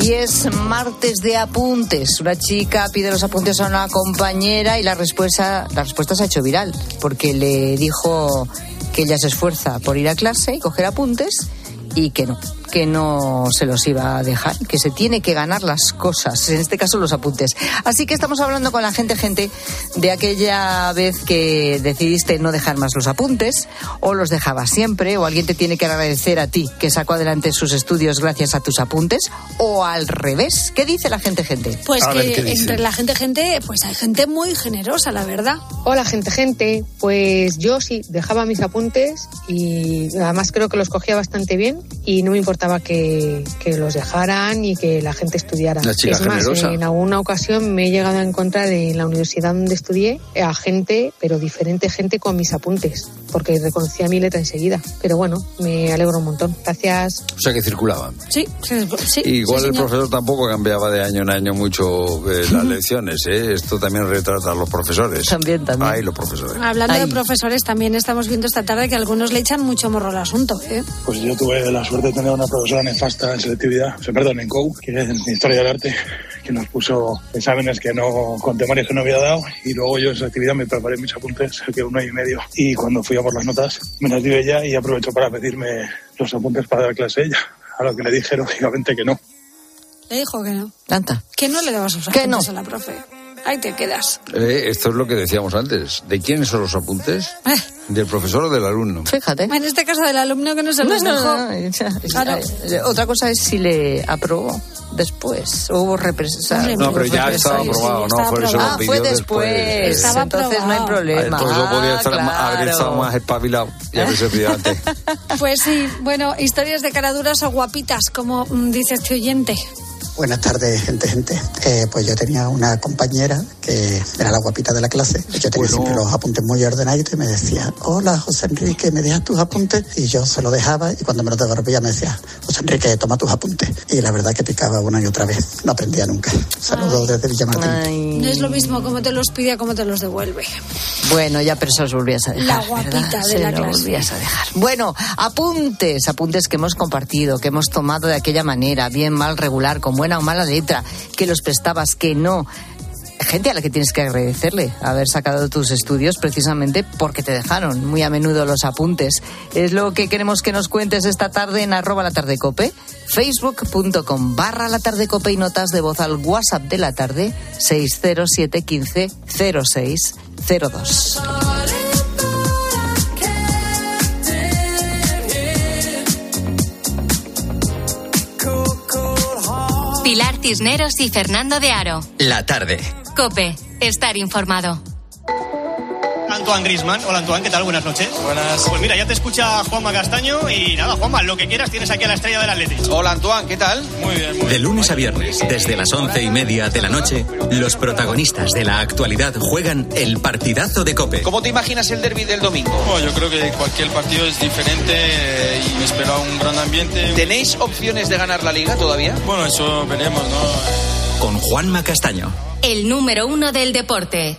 Speaker 7: Y es martes de apuntes. Una chica pide los apuntes a una compañera y la respuesta, la respuesta se ha hecho viral, porque le dijo que ella se esfuerza por ir a clase y coger apuntes y que no, que no se los iba a dejar, que se tiene que ganar las cosas, en este caso los apuntes. Así que estamos hablando con la gente, gente, de aquella vez que decidiste no dejar más los apuntes, o los dejabas siempre, o alguien te tiene que agradecer a ti que sacó adelante sus estudios gracias a tus apuntes, o al revés. ¿Qué dice la gente, gente?
Speaker 23: Pues que entre la gente, gente, pues hay gente muy generosa, la verdad.
Speaker 24: Hola, gente, gente. Pues yo sí, dejaba mis apuntes y además creo que los cogía bastante bien y no me importaba que, que los dejaran y que la gente estudiara.
Speaker 1: La chica
Speaker 24: es más,
Speaker 1: generosa.
Speaker 24: en alguna ocasión me he llegado a encontrar en la universidad donde estudié a gente, pero diferente gente con mis apuntes, porque reconocía mi letra enseguida. Pero bueno, me alegro un montón. Gracias.
Speaker 1: O sea que circulaban.
Speaker 23: Sí, sí, sí,
Speaker 1: Igual
Speaker 23: sí,
Speaker 1: el
Speaker 23: señor.
Speaker 1: profesor tampoco cambiaba de año en año mucho eh, las lecciones, ¿eh? Esto también retrata a los profesores.
Speaker 7: También, también.
Speaker 1: Ay, los profesores.
Speaker 23: Hablando de profesores, también estamos viendo esta tarde que algunos le echan mucho morro al asunto. ¿eh?
Speaker 25: Pues yo tuve la suerte de tener una profesora nefasta en selectividad, o sea, perdón, en COU, que es en Historia del Arte, que nos puso exámenes que no, con temarios que no había dado, y luego yo en selectividad me preparé mis apuntes, saqué uno y medio, y cuando fui a por las notas, me las dio ella y aprovechó para pedirme los apuntes para dar clase a ella, a lo que le dije lógicamente que no.
Speaker 23: Le dijo que no.
Speaker 7: Tanta.
Speaker 23: Que no le dabas
Speaker 7: Que
Speaker 23: apuntes
Speaker 7: no.
Speaker 23: a la profe. Ahí te quedas.
Speaker 1: Eh, esto es lo que decíamos antes. ¿De quiénes son los apuntes?
Speaker 23: Eh.
Speaker 1: ¿Del profesor o del alumno?
Speaker 7: Fíjate.
Speaker 23: En este caso del alumno que no se los
Speaker 7: No,
Speaker 23: dejó.
Speaker 7: no, no,
Speaker 23: Claro.
Speaker 7: eh, Otra cosa es si le aprobó después. o Hubo represalias.
Speaker 1: No, pero ya estaba aprobado, ¿no? Por eso lo
Speaker 7: Ah, fue después.
Speaker 23: Estaba
Speaker 7: Entonces no hay problema.
Speaker 1: Entonces yo podía estar
Speaker 7: Ah,
Speaker 1: más- haber estado
Speaker 7: claro.
Speaker 1: más espabilado y haberse pedido antes.
Speaker 23: Pues sí, bueno, historias de caraduras o guapitas, como mm, dice este oyente.
Speaker 26: Buenas tardes, gente, gente. Eh, pues yo tenía una compañera que era la guapita de la clase. Yo tenía siempre los apuntes muy ordenaditos y me decía, hola, José Enrique, ¿me dejas tus apuntes? Y yo se lo dejaba y cuando me los devolvía me decía, José Enrique, toma tus apuntes. Y la verdad que picaba una y otra vez. No aprendía nunca. Saludos desde Villamartín.
Speaker 23: No es lo mismo como te los pide a como te los devuelve.
Speaker 7: Bueno, ya, pero se los volvías a dejar.
Speaker 23: La guapita
Speaker 7: ¿verdad?
Speaker 23: de
Speaker 7: Se
Speaker 23: la
Speaker 7: lo
Speaker 23: clase.
Speaker 7: volvías a dejar. Bueno, apuntes, apuntes que hemos compartido, que hemos tomado de aquella manera, bien, mal, regular, con buena o mala letra, que los prestabas, que no. Gente a la que tienes que agradecerle haber sacado tus estudios precisamente porque te dejaron muy a menudo los apuntes. Es lo que queremos que nos cuentes esta tarde en arroba la tarde cope, facebook.com barra la tarde cope y notas de voz al WhatsApp de la tarde 607 15 06 02.
Speaker 27: Cisneros y Fernando de Aro.
Speaker 2: La tarde.
Speaker 27: Cope, estar informado.
Speaker 15: Antoine Grisman. Hola Antoine, ¿qué tal? Buenas noches. Buenas. Pues mira, ya te escucha Juanma Castaño y nada, Juanma, lo que quieras tienes aquí a la estrella del Atlético.
Speaker 2: Hola Antoine, ¿qué tal?
Speaker 15: Muy bien.
Speaker 2: De lunes a viernes, desde las once y media de la noche, los protagonistas de la actualidad juegan el partidazo de Cope.
Speaker 28: ¿Cómo te imaginas el derby del domingo?
Speaker 29: Bueno, yo creo que cualquier partido es diferente eh, y me espera un gran ambiente.
Speaker 28: ¿Tenéis opciones de ganar la liga todavía?
Speaker 29: Bueno, eso veremos, ¿no?
Speaker 2: Con Juanma Castaño.
Speaker 27: El número uno del deporte.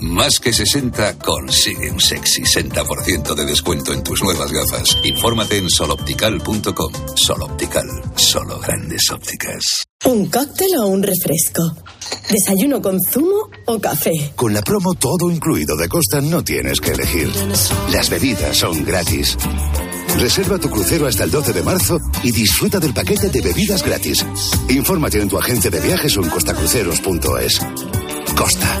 Speaker 30: Más que 60 consigue un sexy 60% de descuento en tus nuevas gafas. Infórmate en soloptical.com. Soloptical, solo grandes ópticas.
Speaker 31: ¿Un cóctel o un refresco? ¿Desayuno con zumo o café?
Speaker 32: Con la promo todo incluido de Costa no tienes que elegir. Las bebidas son gratis.
Speaker 33: Reserva tu crucero hasta el 12 de marzo y disfruta del paquete de bebidas gratis. Infórmate en tu agencia de viajes o en costacruceros.es. Costa.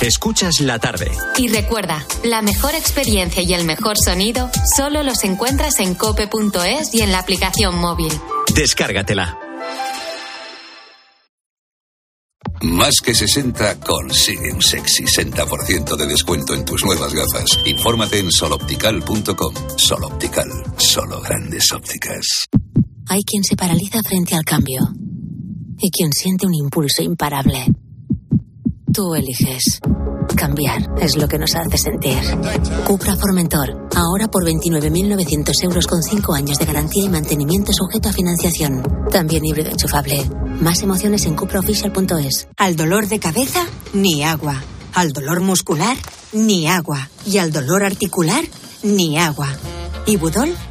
Speaker 34: Escuchas la tarde.
Speaker 27: Y recuerda, la mejor experiencia y el mejor sonido solo los encuentras en cope.es y en la aplicación móvil.
Speaker 34: Descárgatela.
Speaker 30: Más que 60 consigue un sexy 60% de descuento en tus nuevas gafas. Infórmate en soloptical.com. Soloptical, solo grandes ópticas.
Speaker 35: Hay quien se paraliza frente al cambio y quien siente un impulso imparable. Tú eliges. Cambiar es lo que nos hace sentir. Cupra Formentor, ahora por 29.900 euros con 5 años de garantía y mantenimiento sujeto a financiación. También híbrido enchufable. Más emociones en cupraofficial.es.
Speaker 36: Al dolor de cabeza, ni agua. Al dolor muscular, ni agua. Y al dolor articular, ni agua. Ibudol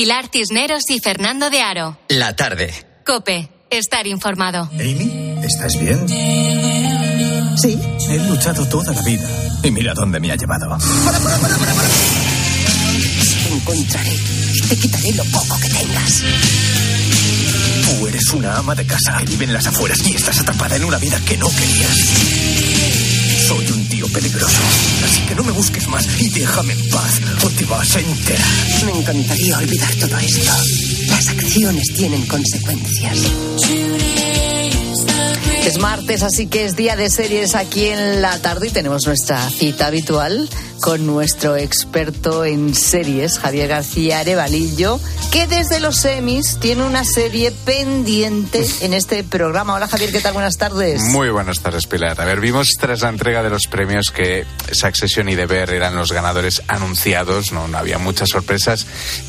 Speaker 27: Pilar Cisneros y Fernando de Aro.
Speaker 34: La tarde.
Speaker 27: Cope, estar informado.
Speaker 32: Amy, ¿estás bien?
Speaker 37: Sí.
Speaker 32: He luchado toda la vida y mira dónde me ha llevado.
Speaker 37: Te encontraré y te quitaré lo poco que tengas.
Speaker 32: Tú eres una ama de casa que vive en las afueras y estás atrapada en una vida que no querías. Soy un tío peligroso, así que no me busques más y déjame en paz o te vas a enterar.
Speaker 37: Me encantaría olvidar todo esto. Las acciones tienen consecuencias.
Speaker 7: Es martes, así que es día de series aquí en la tarde y tenemos nuestra cita habitual con nuestro experto en series, Javier García Arevalillo, que desde los semis tiene una serie pendiente en este programa. Hola Javier, ¿qué tal? Buenas tardes.
Speaker 38: Muy buenas tardes, Pilar. A ver, vimos tras la entrega de los premios que Succession y The Bear eran los ganadores anunciados, no, no había muchas sorpresas,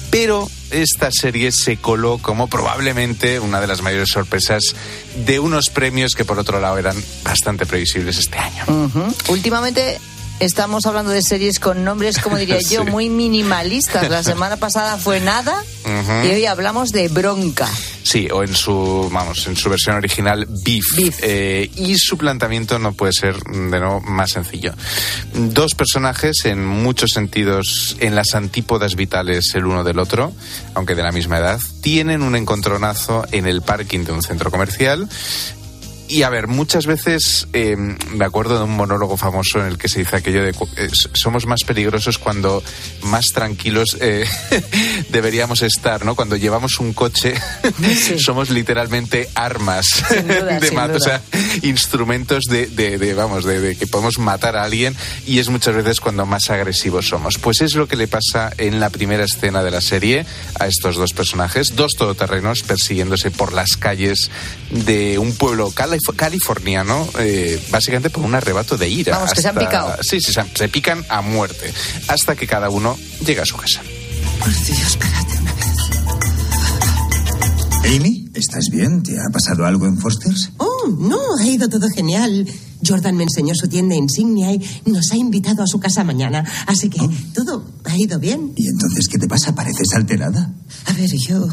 Speaker 38: pero esta serie se coló como probablemente una de las mayores sorpresas de unos premios que por otro lado eran bastante previsibles este año.
Speaker 7: Últimamente estamos hablando de series con nombres, como diría yo,
Speaker 38: Sí.
Speaker 7: muy minimalistas. La semana pasada fue nada y hoy hablamos de bronca.
Speaker 38: Sí, o en su, vamos, en su versión original, Beef. Eh, y su planteamiento no puede ser de nuevo más sencillo. Dos personajes en muchos sentidos en las antípodas vitales el uno del otro, aunque de la misma edad, tienen un encontronazo en el parking de un centro comercial. Y a ver, muchas veces eh, me acuerdo de un monólogo famoso en el que se dice aquello de eh, somos más peligrosos cuando más tranquilos eh, deberíamos estar, ¿no? Cuando llevamos un coche somos literalmente armas
Speaker 39: duda,
Speaker 38: de
Speaker 39: sin
Speaker 38: ma- o sea, instrumentos de, de- de, vamos, de, de que podemos matar a alguien y es muchas veces cuando más agresivos somos. Pues es lo que le pasa en la primera escena de la serie a estos dos personajes, dos todoterrenos persiguiéndose por las calles de un pueblo cali- californiano, eh, básicamente por un arrebato de ira.
Speaker 7: Vamos, que se han picado.
Speaker 38: Sí, sí, se, se pican a muerte, hasta que cada uno llega a su casa.
Speaker 37: Por Dios, espérate una vez.
Speaker 40: Amy, ¿estás bien? ¿Te ha pasado algo en Foster's?
Speaker 37: Oh, no, ha ido todo genial. Jordan me enseñó su tienda insignia y nos ha invitado a su casa mañana. Así que todo ha ido bien.
Speaker 40: ¿Y entonces qué te pasa? ¿Pareces alterada?
Speaker 37: A ver, yo,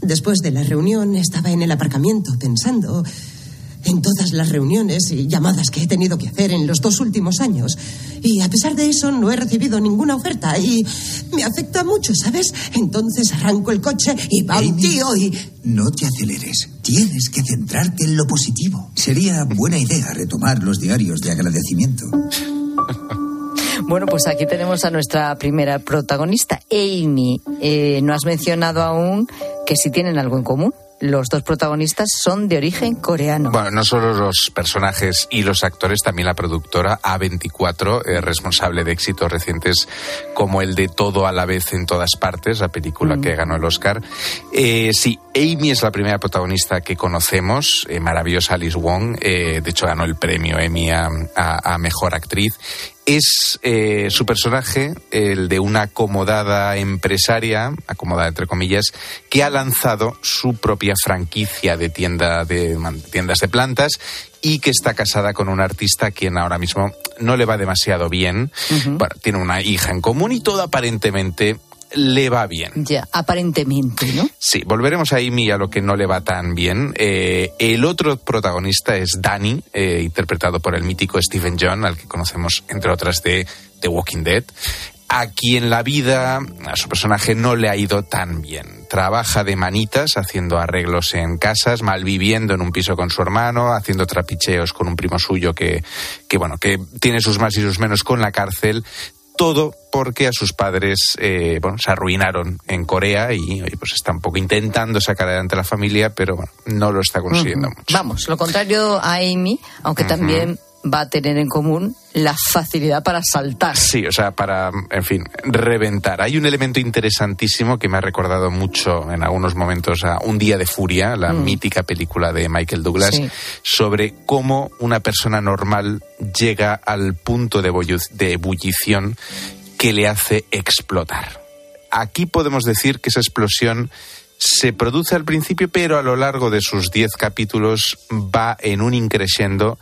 Speaker 37: después de la reunión, estaba en el aparcamiento pensando en todas las reuniones y llamadas que he tenido que hacer en los dos últimos años. Y a pesar de eso, no he recibido ninguna oferta y me afecta mucho, ¿sabes? Entonces arranco el coche y va un
Speaker 40: Amy,
Speaker 37: tío y...
Speaker 40: No te aceleres. Tienes que centrarte en lo positivo. Sería buena idea retomar los diarios de agradecimiento.
Speaker 7: Bueno, pues aquí tenemos a nuestra primera protagonista, Amy. Eh, no has mencionado aún que si tienen algo en común. Los dos protagonistas son de origen coreano.
Speaker 38: Bueno, no solo los personajes y los actores, también la productora A24, eh, responsable de éxitos recientes como el de Todo a la vez en todas partes, la película que ganó el Oscar. Eh, sí, Amy es la primera protagonista que conocemos, eh, maravillosa Alice Wong, eh, de hecho ganó el premio Emmy a, a- a Mejor Actriz. Es eh, su personaje, el de una acomodada empresaria, acomodada entre comillas, que ha lanzado su propia franquicia de, tienda de tiendas de plantas y que está casada con un artista a quien ahora mismo no le va demasiado bien. Bueno, tiene una hija en común y todo aparentemente le va bien.
Speaker 7: Ya, aparentemente, ¿no?
Speaker 38: Sí, volveremos a Amy a lo que no le va tan bien. Eh, el otro protagonista es Danny, eh, interpretado por el mítico Stephen John, al que conocemos, entre otras, de The Walking Dead. A quien la vida, a su personaje, no le ha ido tan bien. Trabaja de manitas, haciendo arreglos en casas, malviviendo en un piso con su hermano, haciendo trapicheos con un primo suyo que, que bueno, que tiene sus más y sus menos con la cárcel todo porque a sus padres eh, bueno, se arruinaron en Corea y oye, pues está un poco intentando sacar adelante a la familia, pero bueno, no lo está consiguiendo mucho.
Speaker 7: Vamos, lo contrario a Amy, aunque también va a tener en común la facilidad para saltar.
Speaker 38: Sí, o sea, para, en fin, reventar. Hay un elemento interesantísimo que me ha recordado mucho en algunos momentos a Un día de furia, la
Speaker 7: Mm.
Speaker 38: mítica película de Michael Douglas,
Speaker 7: Sí.
Speaker 38: sobre cómo una persona normal llega al punto de, ebullición que le hace explotar. Aquí podemos decir que esa explosión se produce al principio, pero a lo largo de sus 10 capítulos va en un increciendo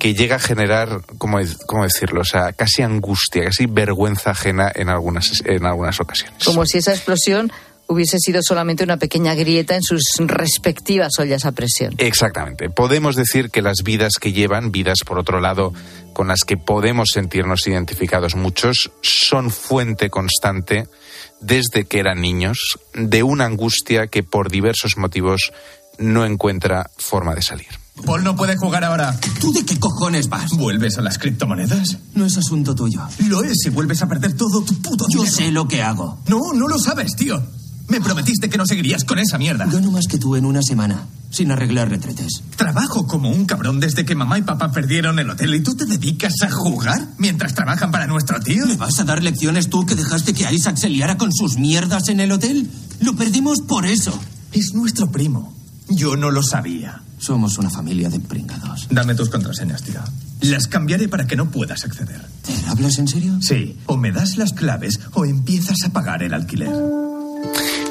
Speaker 38: que llega a generar, ¿cómo, cómo decirlo? O sea, casi angustia, casi vergüenza ajena en algunas, en algunas ocasiones.
Speaker 7: Como si esa explosión hubiese sido solamente una pequeña grieta en sus respectivas ollas a presión.
Speaker 38: Exactamente. Podemos decir que las vidas que llevan, vidas por otro lado con las que podemos sentirnos identificados muchos, son fuente constante desde que eran niños de una angustia que por diversos motivos no encuentra forma de salir.
Speaker 41: Paul no puede jugar ahora. ¿Tú de qué cojones vas? ¿Vuelves a las criptomonedas? No es asunto tuyo. Lo es si vuelves a perder todo tu puto Yo sé lo que hago. No, no lo sabes, tío. Me prometiste que no seguirías con esa mierda. Gano más que tú en una semana, sin arreglar retretes. Trabajo como un cabrón desde que mamá y papá perdieron el hotel y tú te dedicas a jugar mientras trabajan para nuestro tío. ¿Me vas a dar lecciones tú que dejaste que Isaac se liara con sus mierdas en el hotel? Lo perdimos por eso. Es nuestro primo. Yo no lo sabía. Somos una familia de pringados. Dame tus contraseñas, tío. Las cambiaré para que no puedas acceder. ¿Te hablas en serio? Sí. O me das las claves o empiezas a pagar el alquiler.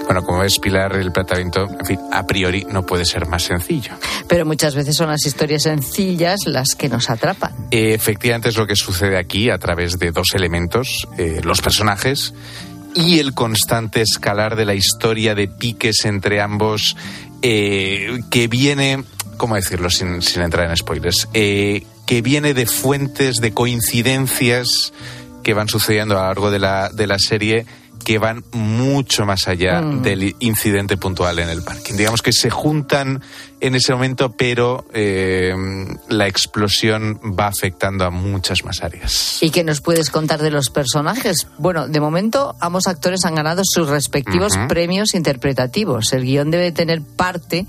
Speaker 38: Bueno, como ves, Pilar, el planteamiento, en fin, a priori no puede ser más sencillo.
Speaker 7: Pero muchas veces son las historias sencillas las que nos atrapan.
Speaker 38: Eh, Efectivamente es lo que sucede aquí a través de dos elementos, eh, los personajes y el constante escalar de la historia de piques entre ambos eh, que viene, ¿cómo decirlo sin, sin entrar en spoilers? Eh, que viene de fuentes, de coincidencias que van sucediendo a lo largo de la, de la serie que van mucho más allá
Speaker 7: Mm.
Speaker 38: del incidente puntual en el parking. Digamos que se juntan en ese momento, pero eh, la explosión va afectando a muchas más áreas.
Speaker 7: ¿Y qué nos puedes contar de los personajes? Bueno, de momento ambos actores han ganado sus respectivos premios interpretativos. El guion debe tener parte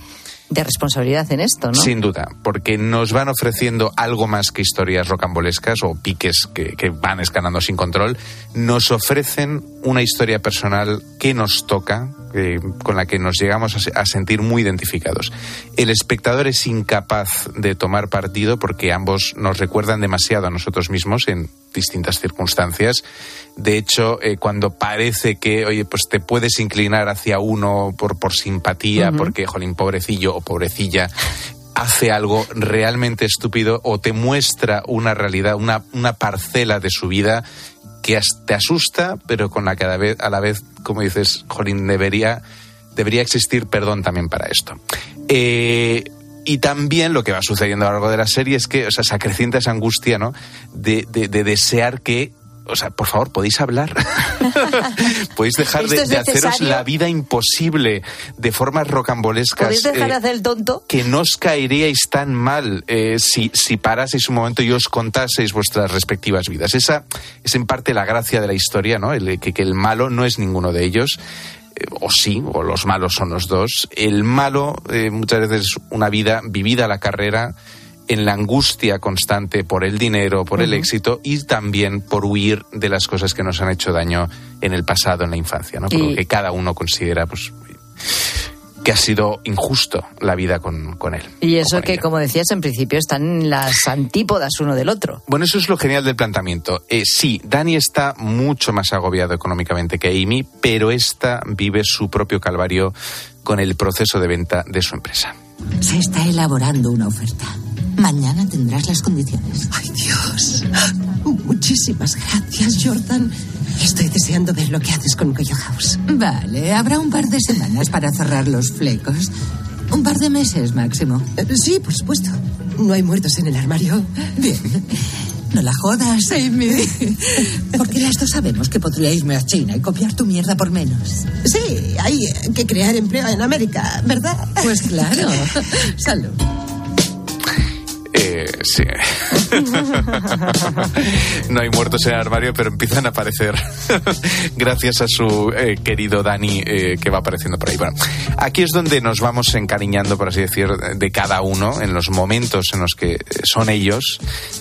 Speaker 7: de responsabilidad en esto, ¿no?
Speaker 38: Sin duda, porque nos van ofreciendo algo más que historias rocambolescas o piques que, que van escalando sin control. Nos ofrecen una historia personal que nos toca, eh, con la que nos llegamos a, a sentir muy identificados. El espectador es incapaz de tomar partido porque ambos nos recuerdan demasiado a nosotros mismos en distintas circunstancias. De hecho, eh, cuando parece que, oye, pues te puedes inclinar hacia uno por, por simpatía, porque, jolín, pobrecillo o pobrecilla, hace algo realmente estúpido o te muestra una realidad, una, una parcela de su vida que te asusta, pero con la que a la vez, a la vez como dices, jolín, debería, debería existir perdón también para esto. Eh, y también lo que va sucediendo a lo largo de la serie es que o sea, se acrecienta esa angustia, ¿no? De- de desear que. O sea, por favor, ¿podéis hablar? ¿Podéis dejar de,
Speaker 7: ¿Esto es
Speaker 38: de haceros la vida imposible de formas rocambolescas?
Speaker 7: ¿Podéis dejar de
Speaker 38: eh,
Speaker 7: hacer el tonto?
Speaker 38: que no os caeríais tan mal eh, si, si paraseis un momento y os contaseis vuestras respectivas vidas. Esa es en parte la gracia de la historia, ¿no? El, que, que el malo no es ninguno de ellos. eh, O sí, o los malos son los dos. El malo eh, muchas veces es una vida vivida a la carrera en la angustia constante por el dinero, por el éxito y también por huir de las cosas que nos han hecho daño en el pasado, en la infancia, ¿no? Por
Speaker 7: Y-
Speaker 38: lo que cada uno considera, pues, que ha sido injusto la vida con, con él.
Speaker 7: Y eso que, como decías, en principio están las antípodas uno del otro.
Speaker 38: Bueno, eso es lo genial del planteamiento. Eh, sí, Dani está mucho más agobiado económicamente que Amy, pero esta vive su propio calvario con el proceso de venta de su empresa.
Speaker 42: Se está elaborando una oferta. Mañana tendrás las condiciones.
Speaker 37: Ay, Dios. Muchísimas gracias, Jordan. Estoy deseando ver lo que haces con Cuello House.
Speaker 42: Vale, habrá un par de semanas para cerrar los flecos. Un par de meses máximo.
Speaker 37: Eh, Sí, por supuesto. No hay muertos en el armario.
Speaker 42: Bien. No la jodas, Amy. Porque las dos sabemos que podría irme a China y copiar tu mierda por menos.
Speaker 37: Sí, hay que crear empleo en América, ¿verdad?
Speaker 42: Pues claro. Salud.
Speaker 38: Sí. no hay muertos en el armario, pero empiezan a aparecer gracias a su eh, querido Dani eh, que va apareciendo por ahí. Bueno, aquí es donde nos vamos encariñando, por así decir, de cada uno, en los momentos en los que son ellos.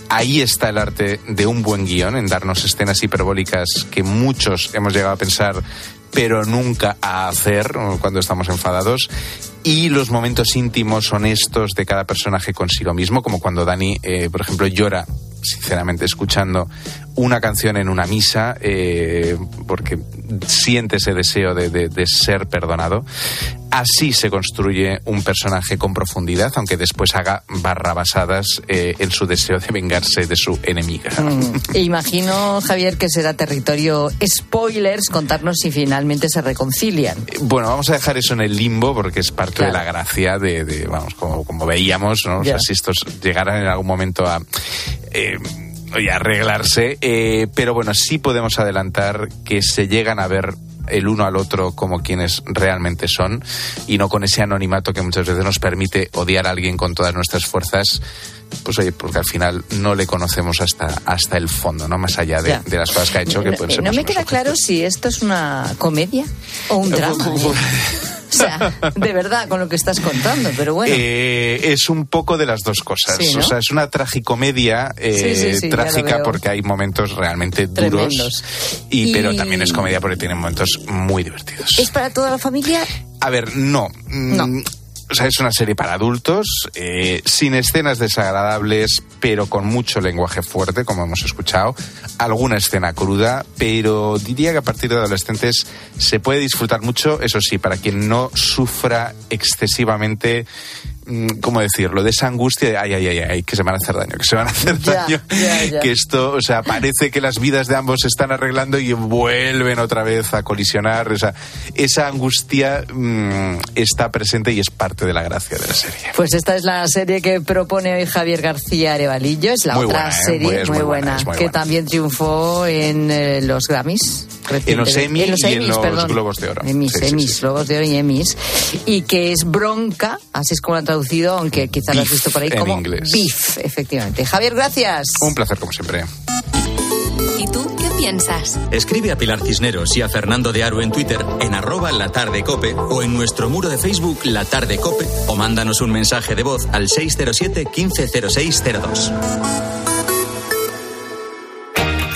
Speaker 38: Ahí está el arte de un buen guion, en darnos escenas hiperbólicas que muchos hemos llegado a pensar pero nunca a hacer cuando estamos enfadados. Y los momentos íntimos, honestos de cada personaje consigo mismo, como cuando Dani, eh, por ejemplo, llora, sinceramente, escuchando una canción en una misa, eh, porque siente ese deseo de, de- de ser perdonado. Así se construye un personaje con profundidad, aunque después haga barrabasadas eh, en su deseo de vengarse de su enemiga.
Speaker 7: Mm. E imagino, Javier, que será territorio spoilers contarnos si finalmente se reconcilian.
Speaker 38: Bueno, vamos a dejar eso en el limbo porque es parte de la gracia de, de, vamos, como, como veíamos, ¿no? O sea,
Speaker 7: Ya.
Speaker 38: si estos llegaran en algún momento a eh, a arreglarse, eh, pero bueno, sí podemos adelantar que se llegan a ver el uno al otro como quienes realmente son y no con ese anonimato que muchas veces nos permite odiar a alguien con todas nuestras fuerzas pues oye, porque al final no le conocemos hasta, hasta el fondo, ¿no? Más allá de, las cosas que ha hecho, que
Speaker 7: No,
Speaker 38: pueden ser
Speaker 7: no me queda claro si esto es una comedia o un drama. ¿eh? O sea, de verdad, con lo que estás contando, pero bueno.
Speaker 38: Eh, es un poco de las dos cosas.
Speaker 7: Sí, ¿no?
Speaker 38: O sea, es una tragicomedia eh,
Speaker 7: Sí, sí,
Speaker 38: trágica porque hay momentos realmente duros.
Speaker 7: Tremendos.
Speaker 38: Y, Pero
Speaker 7: Y-
Speaker 38: también es comedia porque tiene momentos muy divertidos.
Speaker 7: ¿Es para toda la familia?
Speaker 38: A ver, no. Mm, O sea, es una serie para adultos, eh, sin escenas desagradables, pero con mucho lenguaje fuerte, como hemos escuchado. Alguna escena cruda, pero diría que a partir de adolescentes se puede disfrutar mucho, eso sí, para quien no sufra excesivamente, ¿cómo decirlo? De esa angustia de, ay, ay, ay, ay, que se van a hacer daño, que se van a hacer
Speaker 7: Ya,
Speaker 38: daño.
Speaker 7: ya, ya.
Speaker 38: Que esto, o sea, parece que las vidas de ambos se están arreglando y vuelven otra vez a colisionar. O sea, esa angustia mm, está presente y es parte de la gracia de la serie.
Speaker 7: Pues esta es la serie que propone hoy Javier García Arevalillo. Es la
Speaker 38: Muy
Speaker 7: otra
Speaker 38: buena, ¿eh?
Speaker 7: serie
Speaker 38: Muy- es
Speaker 7: muy,
Speaker 38: muy buena,
Speaker 7: que también triunfó en eh, los Grammys.
Speaker 38: En los Emmy
Speaker 7: en los
Speaker 38: y en los
Speaker 7: perdón.
Speaker 38: Globos de Oro.
Speaker 7: Emmys,
Speaker 38: Sí, sí,
Speaker 7: Emmys,
Speaker 38: sí.
Speaker 7: Globos de Oro y Emmys. Y que es bronca, así es como lo han traducido, aunque quizás lo has visto por ahí
Speaker 38: en
Speaker 7: como
Speaker 38: inglés.
Speaker 7: beef, efectivamente. Javier, gracias.
Speaker 38: Un placer, como siempre.
Speaker 27: ¿Y tú qué piensas?
Speaker 2: Escribe a Pilar Cisneros y a Fernando de Aro en Twitter en arroba la tarde cope o en nuestro muro de Facebook La Tarde Cope o mándanos un mensaje de voz al 607 150602.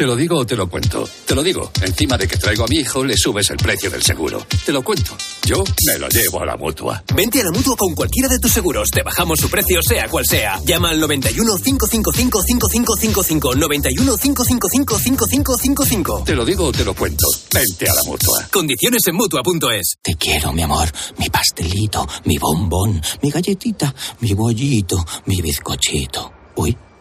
Speaker 16: Te lo digo o te lo cuento. Te lo digo. Encima de que traigo a mi hijo, le subes el precio del seguro. Te lo cuento. Yo me lo llevo a la mutua.
Speaker 43: Vente a la mutua con cualquiera de tus seguros. Te bajamos su precio, sea cual sea. Llama al 91 555 5555. 91 555 5555.
Speaker 16: Te lo digo o te lo cuento. Vente a la mutua.
Speaker 43: Condiciones en mutua.es.
Speaker 44: Te quiero, mi amor. Mi pastelito, mi bombón, mi galletita, mi bollito, mi bizcochito. Uy.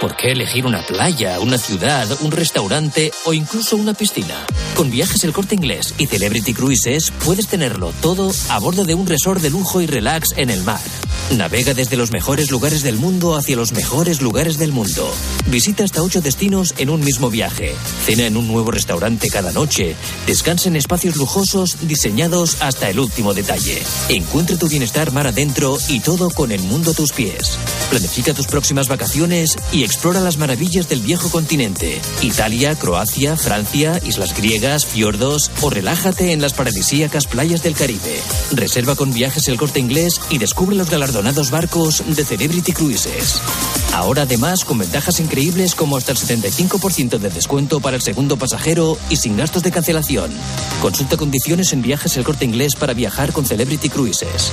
Speaker 34: ¿Por qué elegir una playa, una ciudad, un restaurante o incluso una piscina? Con Viajes El Corte Inglés y Celebrity Cruises puedes tenerlo todo a bordo de un resort de lujo y relax en el mar. Navega desde los mejores lugares del mundo hacia los mejores lugares del mundo. Visita hasta ocho destinos en un mismo viaje. Cena en un nuevo restaurante cada noche. Descansa en espacios lujosos diseñados hasta el último detalle. Encuentra tu bienestar mar adentro y todo con el mundo a tus pies. Planifica tus próximas vacaciones y explora las maravillas del viejo continente. Italia, Croacia, Francia, islas griegas, fiordos o relájate en las paradisíacas playas del Caribe. Reserva con viajes el corte inglés y descubre los galardonados barcos de Celebrity Cruises. Ahora además con ventajas increíbles como hasta el 75% de descuento para el segundo pasajero y sin gastos de cancelación. Consulta condiciones en viajes el corte inglés para viajar con Celebrity Cruises.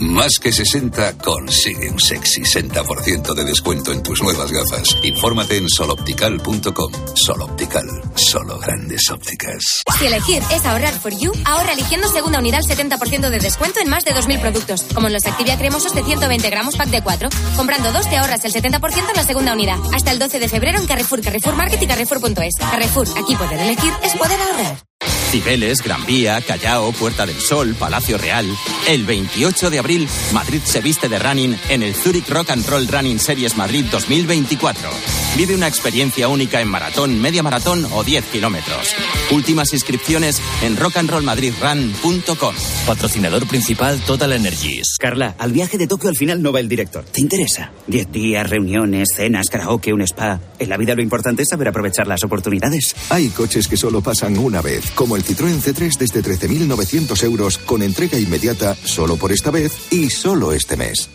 Speaker 30: Más que 60 consigue un sexy 60% de descuento en tus nuevas gafas. Infórmate en soloptical.com. Soloptical, solo grandes ópticas.
Speaker 35: Si elegir es ahorrar for you, ahorra eligiendo segunda unidad al 70% de descuento en más de 2.000 productos, como en los Activia cremosos de 120 gramos pack de 4. Comprando dos te ahorras el 70% en la segunda unidad. Hasta el 12 de febrero en Carrefour, Carrefour Market y Carrefour.es. Carrefour, aquí poder elegir es poder ahorrar.
Speaker 17: Cibeles, Gran Vía, Callao, Puerta del Sol, Palacio Real. El 28 de abril, Madrid se viste de running en el Zurich Rock and Roll Running Series Madrid 2024. Vive una experiencia única en maratón, media maratón o 10 kilómetros. Últimas inscripciones en rockandrollmadridrun.com.
Speaker 34: Patrocinador principal Total Energies.
Speaker 45: Carla, al viaje de Tokio al final no va el director. ¿Te interesa? Diez días, reuniones, cenas, karaoke, un spa. En la vida lo importante es saber aprovechar las oportunidades.
Speaker 46: Hay coches que solo pasan una vez, como el Citroën C3 desde 13.900 euros con entrega inmediata solo por esta vez y solo este mes.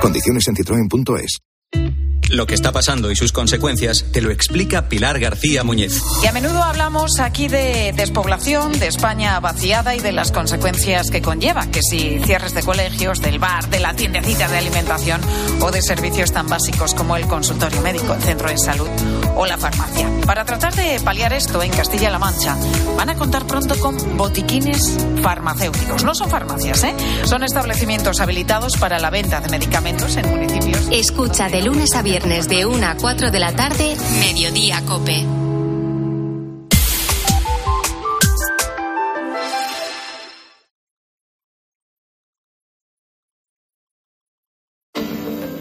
Speaker 46: Condiciones en citroen.es.
Speaker 47: Lo que está pasando y sus consecuencias te lo explica Pilar García Muñez.
Speaker 48: Y a menudo hablamos aquí de despoblación, de España vaciada y de las consecuencias que conlleva, que si cierres de colegios, del bar, de la tiendecita de alimentación o de servicios tan básicos como el consultorio médico, el centro de salud o la farmacia. Para tratar de paliar esto en Castilla-La Mancha, van a contar pronto con botiquines farmacéuticos. No son farmacias, ¿eh? Son establecimientos habilitados para la venta de medicamentos en municipios.
Speaker 27: Escucha de lunes a viernes de 1 a 4 de la tarde, Mediodía Cope.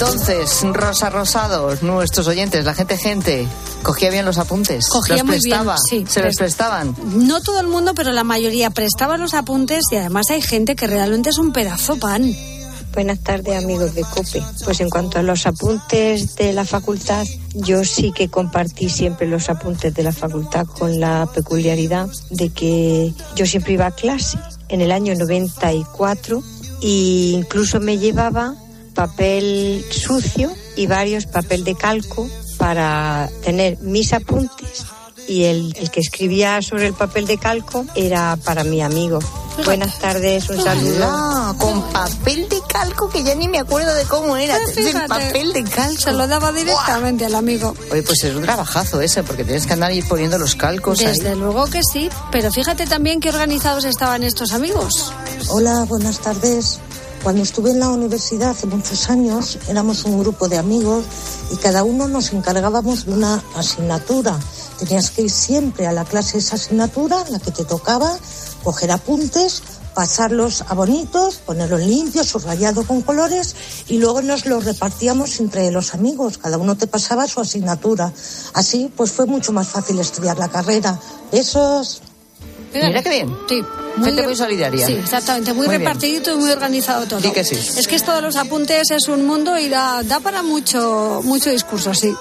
Speaker 7: Entonces, Rosa Rosados, nuestros oyentes, la gente gente, cogía bien los apuntes.
Speaker 23: Cogía
Speaker 7: los
Speaker 23: muy
Speaker 7: prestaba,
Speaker 23: bien, sí.
Speaker 7: se los prestaban.
Speaker 23: No todo el mundo, pero la mayoría prestaba los apuntes y además hay gente que realmente es un pedazo pan.
Speaker 49: Buenas tardes, amigos de COPE. Pues en cuanto a los apuntes de la facultad, yo sí que compartí siempre los apuntes de la facultad con la peculiaridad de que yo siempre iba a clase en el año 94 e incluso me llevaba papel sucio y varios papel de calco para tener mis apuntes y el, el que escribía sobre el papel de calco era para mi amigo. Buenas tardes, un saludo.
Speaker 7: Ah, con papel de calco que ya ni me acuerdo de cómo era.
Speaker 23: Pues
Speaker 7: El
Speaker 23: fíjate,
Speaker 7: papel de calco.
Speaker 23: Se lo daba directamente al amigo.
Speaker 7: Oye, pues es un trabajazo ese, porque tienes que andar ahí poniendo los calcos
Speaker 23: Desde
Speaker 7: ahí.
Speaker 23: luego que sí, pero fíjate también qué organizados estaban estos amigos.
Speaker 50: Hola, buenas tardes. Cuando estuve en la universidad hace muchos años, éramos un grupo de amigos y cada uno nos encargábamos de una asignatura. Tenías que ir siempre a la clase de esa asignatura, la que te tocaba, coger apuntes, pasarlos a bonitos, ponerlos limpios, subrayados con colores y luego nos los repartíamos entre los amigos. Cada uno te pasaba su asignatura. Así, pues fue mucho más fácil estudiar la carrera. Besos.
Speaker 7: Mira qué bien.
Speaker 23: Sí.
Speaker 7: Gente muy solidaria.
Speaker 23: Sí, exactamente. Muy,
Speaker 7: Muy bien.
Speaker 23: repartidito y muy organizado todo.
Speaker 7: Di que sí.
Speaker 23: Es que esto de los apuntes es un mundo y da, da para mucho, mucho discurso, sí.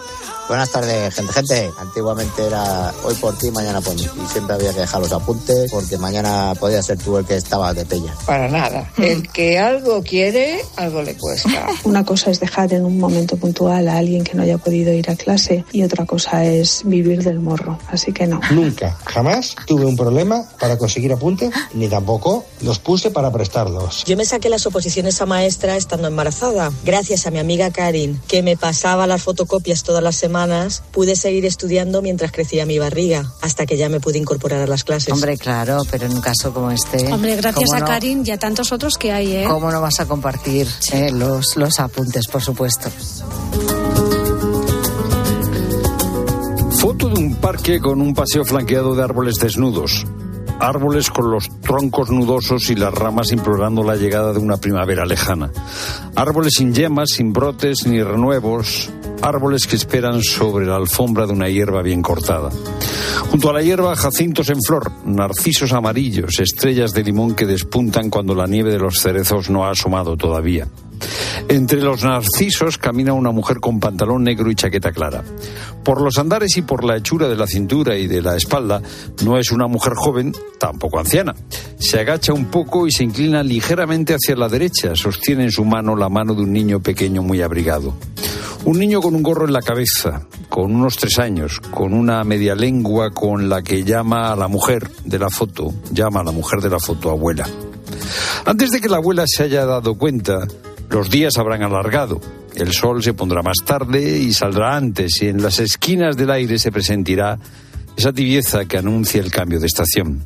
Speaker 46: Buenas tardes, gente. Gente, antiguamente era hoy por ti, mañana por mí. Y siempre había que dejar los apuntes porque mañana podía ser tú el que estaba de pella.
Speaker 51: Para nada. El que algo quiere, algo le cuesta.
Speaker 36: Una cosa es dejar en un momento puntual a alguien que no haya podido ir a clase y otra cosa es vivir del morro. Así que no.
Speaker 52: Nunca, jamás tuve un problema para conseguir apuntes, ni tampoco los puse para prestarlos.
Speaker 53: Yo me saqué las oposiciones a maestra estando embarazada. Gracias a mi amiga Karin, que me pasaba las fotocopias todas las semanas, pude seguir estudiando mientras crecía mi barriga, hasta que ya me pude incorporar a las clases.
Speaker 7: Hombre, claro, pero en un caso como este.
Speaker 23: Hombre, gracias
Speaker 7: ¿cómo
Speaker 23: a
Speaker 7: no?
Speaker 23: Karin y a tantos otros que hay, ¿eh?
Speaker 7: ¿Cómo no vas a compartir eh, los, los apuntes, por supuesto?
Speaker 1: Foto de un parque con un paseo flanqueado de árboles desnudos. Árboles con los troncos nudosos y las ramas implorando la llegada de una primavera lejana. Árboles sin yemas, sin brotes ni renuevos. Árboles que esperan sobre la alfombra de una hierba bien cortada. Junto a la hierba, jacintos en flor, narcisos amarillos, estrellas de limón que despuntan cuando la nieve de los cerezos no ha asomado todavía. Entre los narcisos camina una mujer con pantalón negro y chaqueta clara. Por los andares y por la hechura de la cintura y de la espalda, no es una mujer joven, tampoco anciana. Se agacha un poco y se inclina ligeramente hacia la derecha. Sostiene en su mano la mano de un niño pequeño muy abrigado. Un niño con un gorro en la cabeza, con unos tres años, con una media lengua con la que llama a la mujer de la foto, llama a la mujer de la foto abuela. Antes de que la abuela se haya dado cuenta, los días habrán alargado. El sol se pondrá más tarde y saldrá antes, y en las esquinas del aire se presentirá esa tibieza que anuncia el cambio de estación.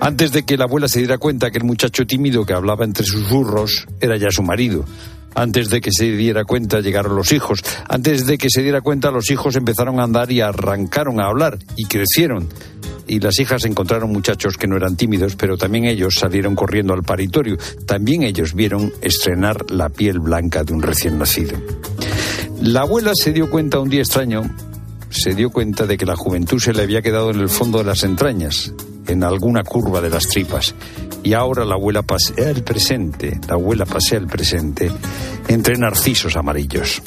Speaker 1: Antes de que la abuela se diera cuenta que el muchacho tímido que hablaba entre susurros era ya su marido. Antes de que se diera cuenta llegaron los hijos. Antes de que se diera cuenta los hijos empezaron a andar y arrancaron a hablar y crecieron. Y las hijas encontraron muchachos que no eran tímidos, pero también ellos salieron corriendo al paritorio. También ellos vieron estrenar la piel blanca de un recién nacido. La abuela se dio cuenta un día extraño, se dio cuenta de que la juventud se le había quedado en el fondo de las entrañas, en alguna curva de las tripas. Y ahora la abuela pasea el presente, la abuela pasea el presente entre narcisos amarillos.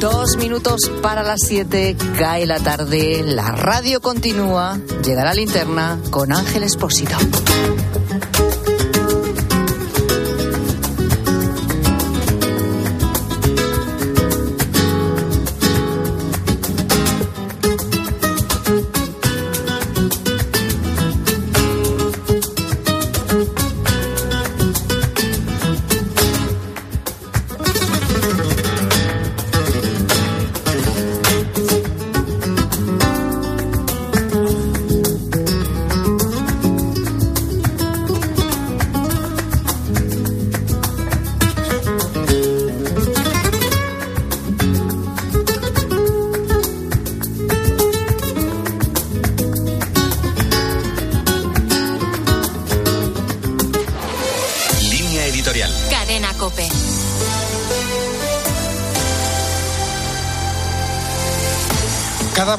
Speaker 7: Dos minutos para las siete, cae la tarde, la radio continúa, llega la linterna con Ángel Espósito.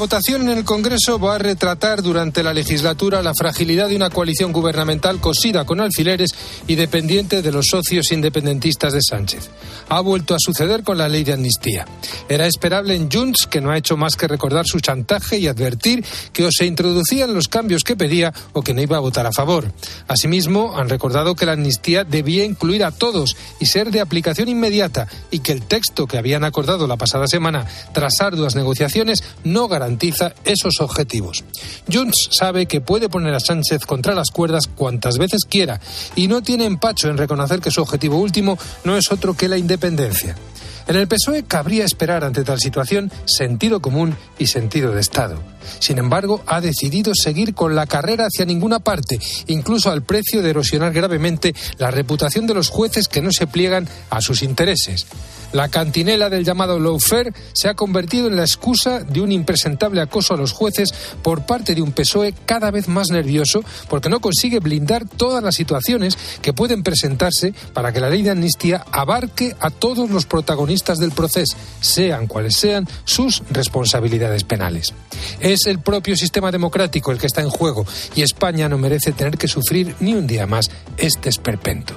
Speaker 54: Votación en el Congreso va a retratar durante la legislatura la fragilidad de una coalición gubernamental cosida con alfileres y dependiente de los socios independentistas de Sánchez. Ha vuelto a suceder con la ley de amnistía. Era esperable en Junts, que no ha hecho más que recordar su chantaje y advertir que o se introducían los cambios que pedía o que no iba a votar a favor. Asimismo, han recordado que la amnistía debía incluir a todos y ser de aplicación inmediata y que el texto que habían acordado la pasada semana tras arduas negociaciones no garantiza esos objetivos. Junts sabe que puede poner a Sánchez contra las cuerdas cuantas veces quiera y no tiene empacho en reconocer que su objetivo último no es otro que la independencia. En el PSOE cabría esperar ante tal situación sentido común y sentido de Estado. Sin embargo, ha decidido seguir con la carrera hacia ninguna parte, incluso al precio de erosionar gravemente la reputación de los jueces que no se pliegan a sus intereses. La cantinela del llamado lawfare se ha convertido en la excusa de un impresentable acoso a los jueces por parte de un PSOE cada vez más nervioso porque no consigue blindar todas las situaciones que pueden presentarse para que la ley de amnistía abarque a todos los protagonistas del proceso, sean cuales sean sus responsabilidades penales. Es el propio sistema democrático el que está en juego y España no merece tener que sufrir ni un día más este esperpento.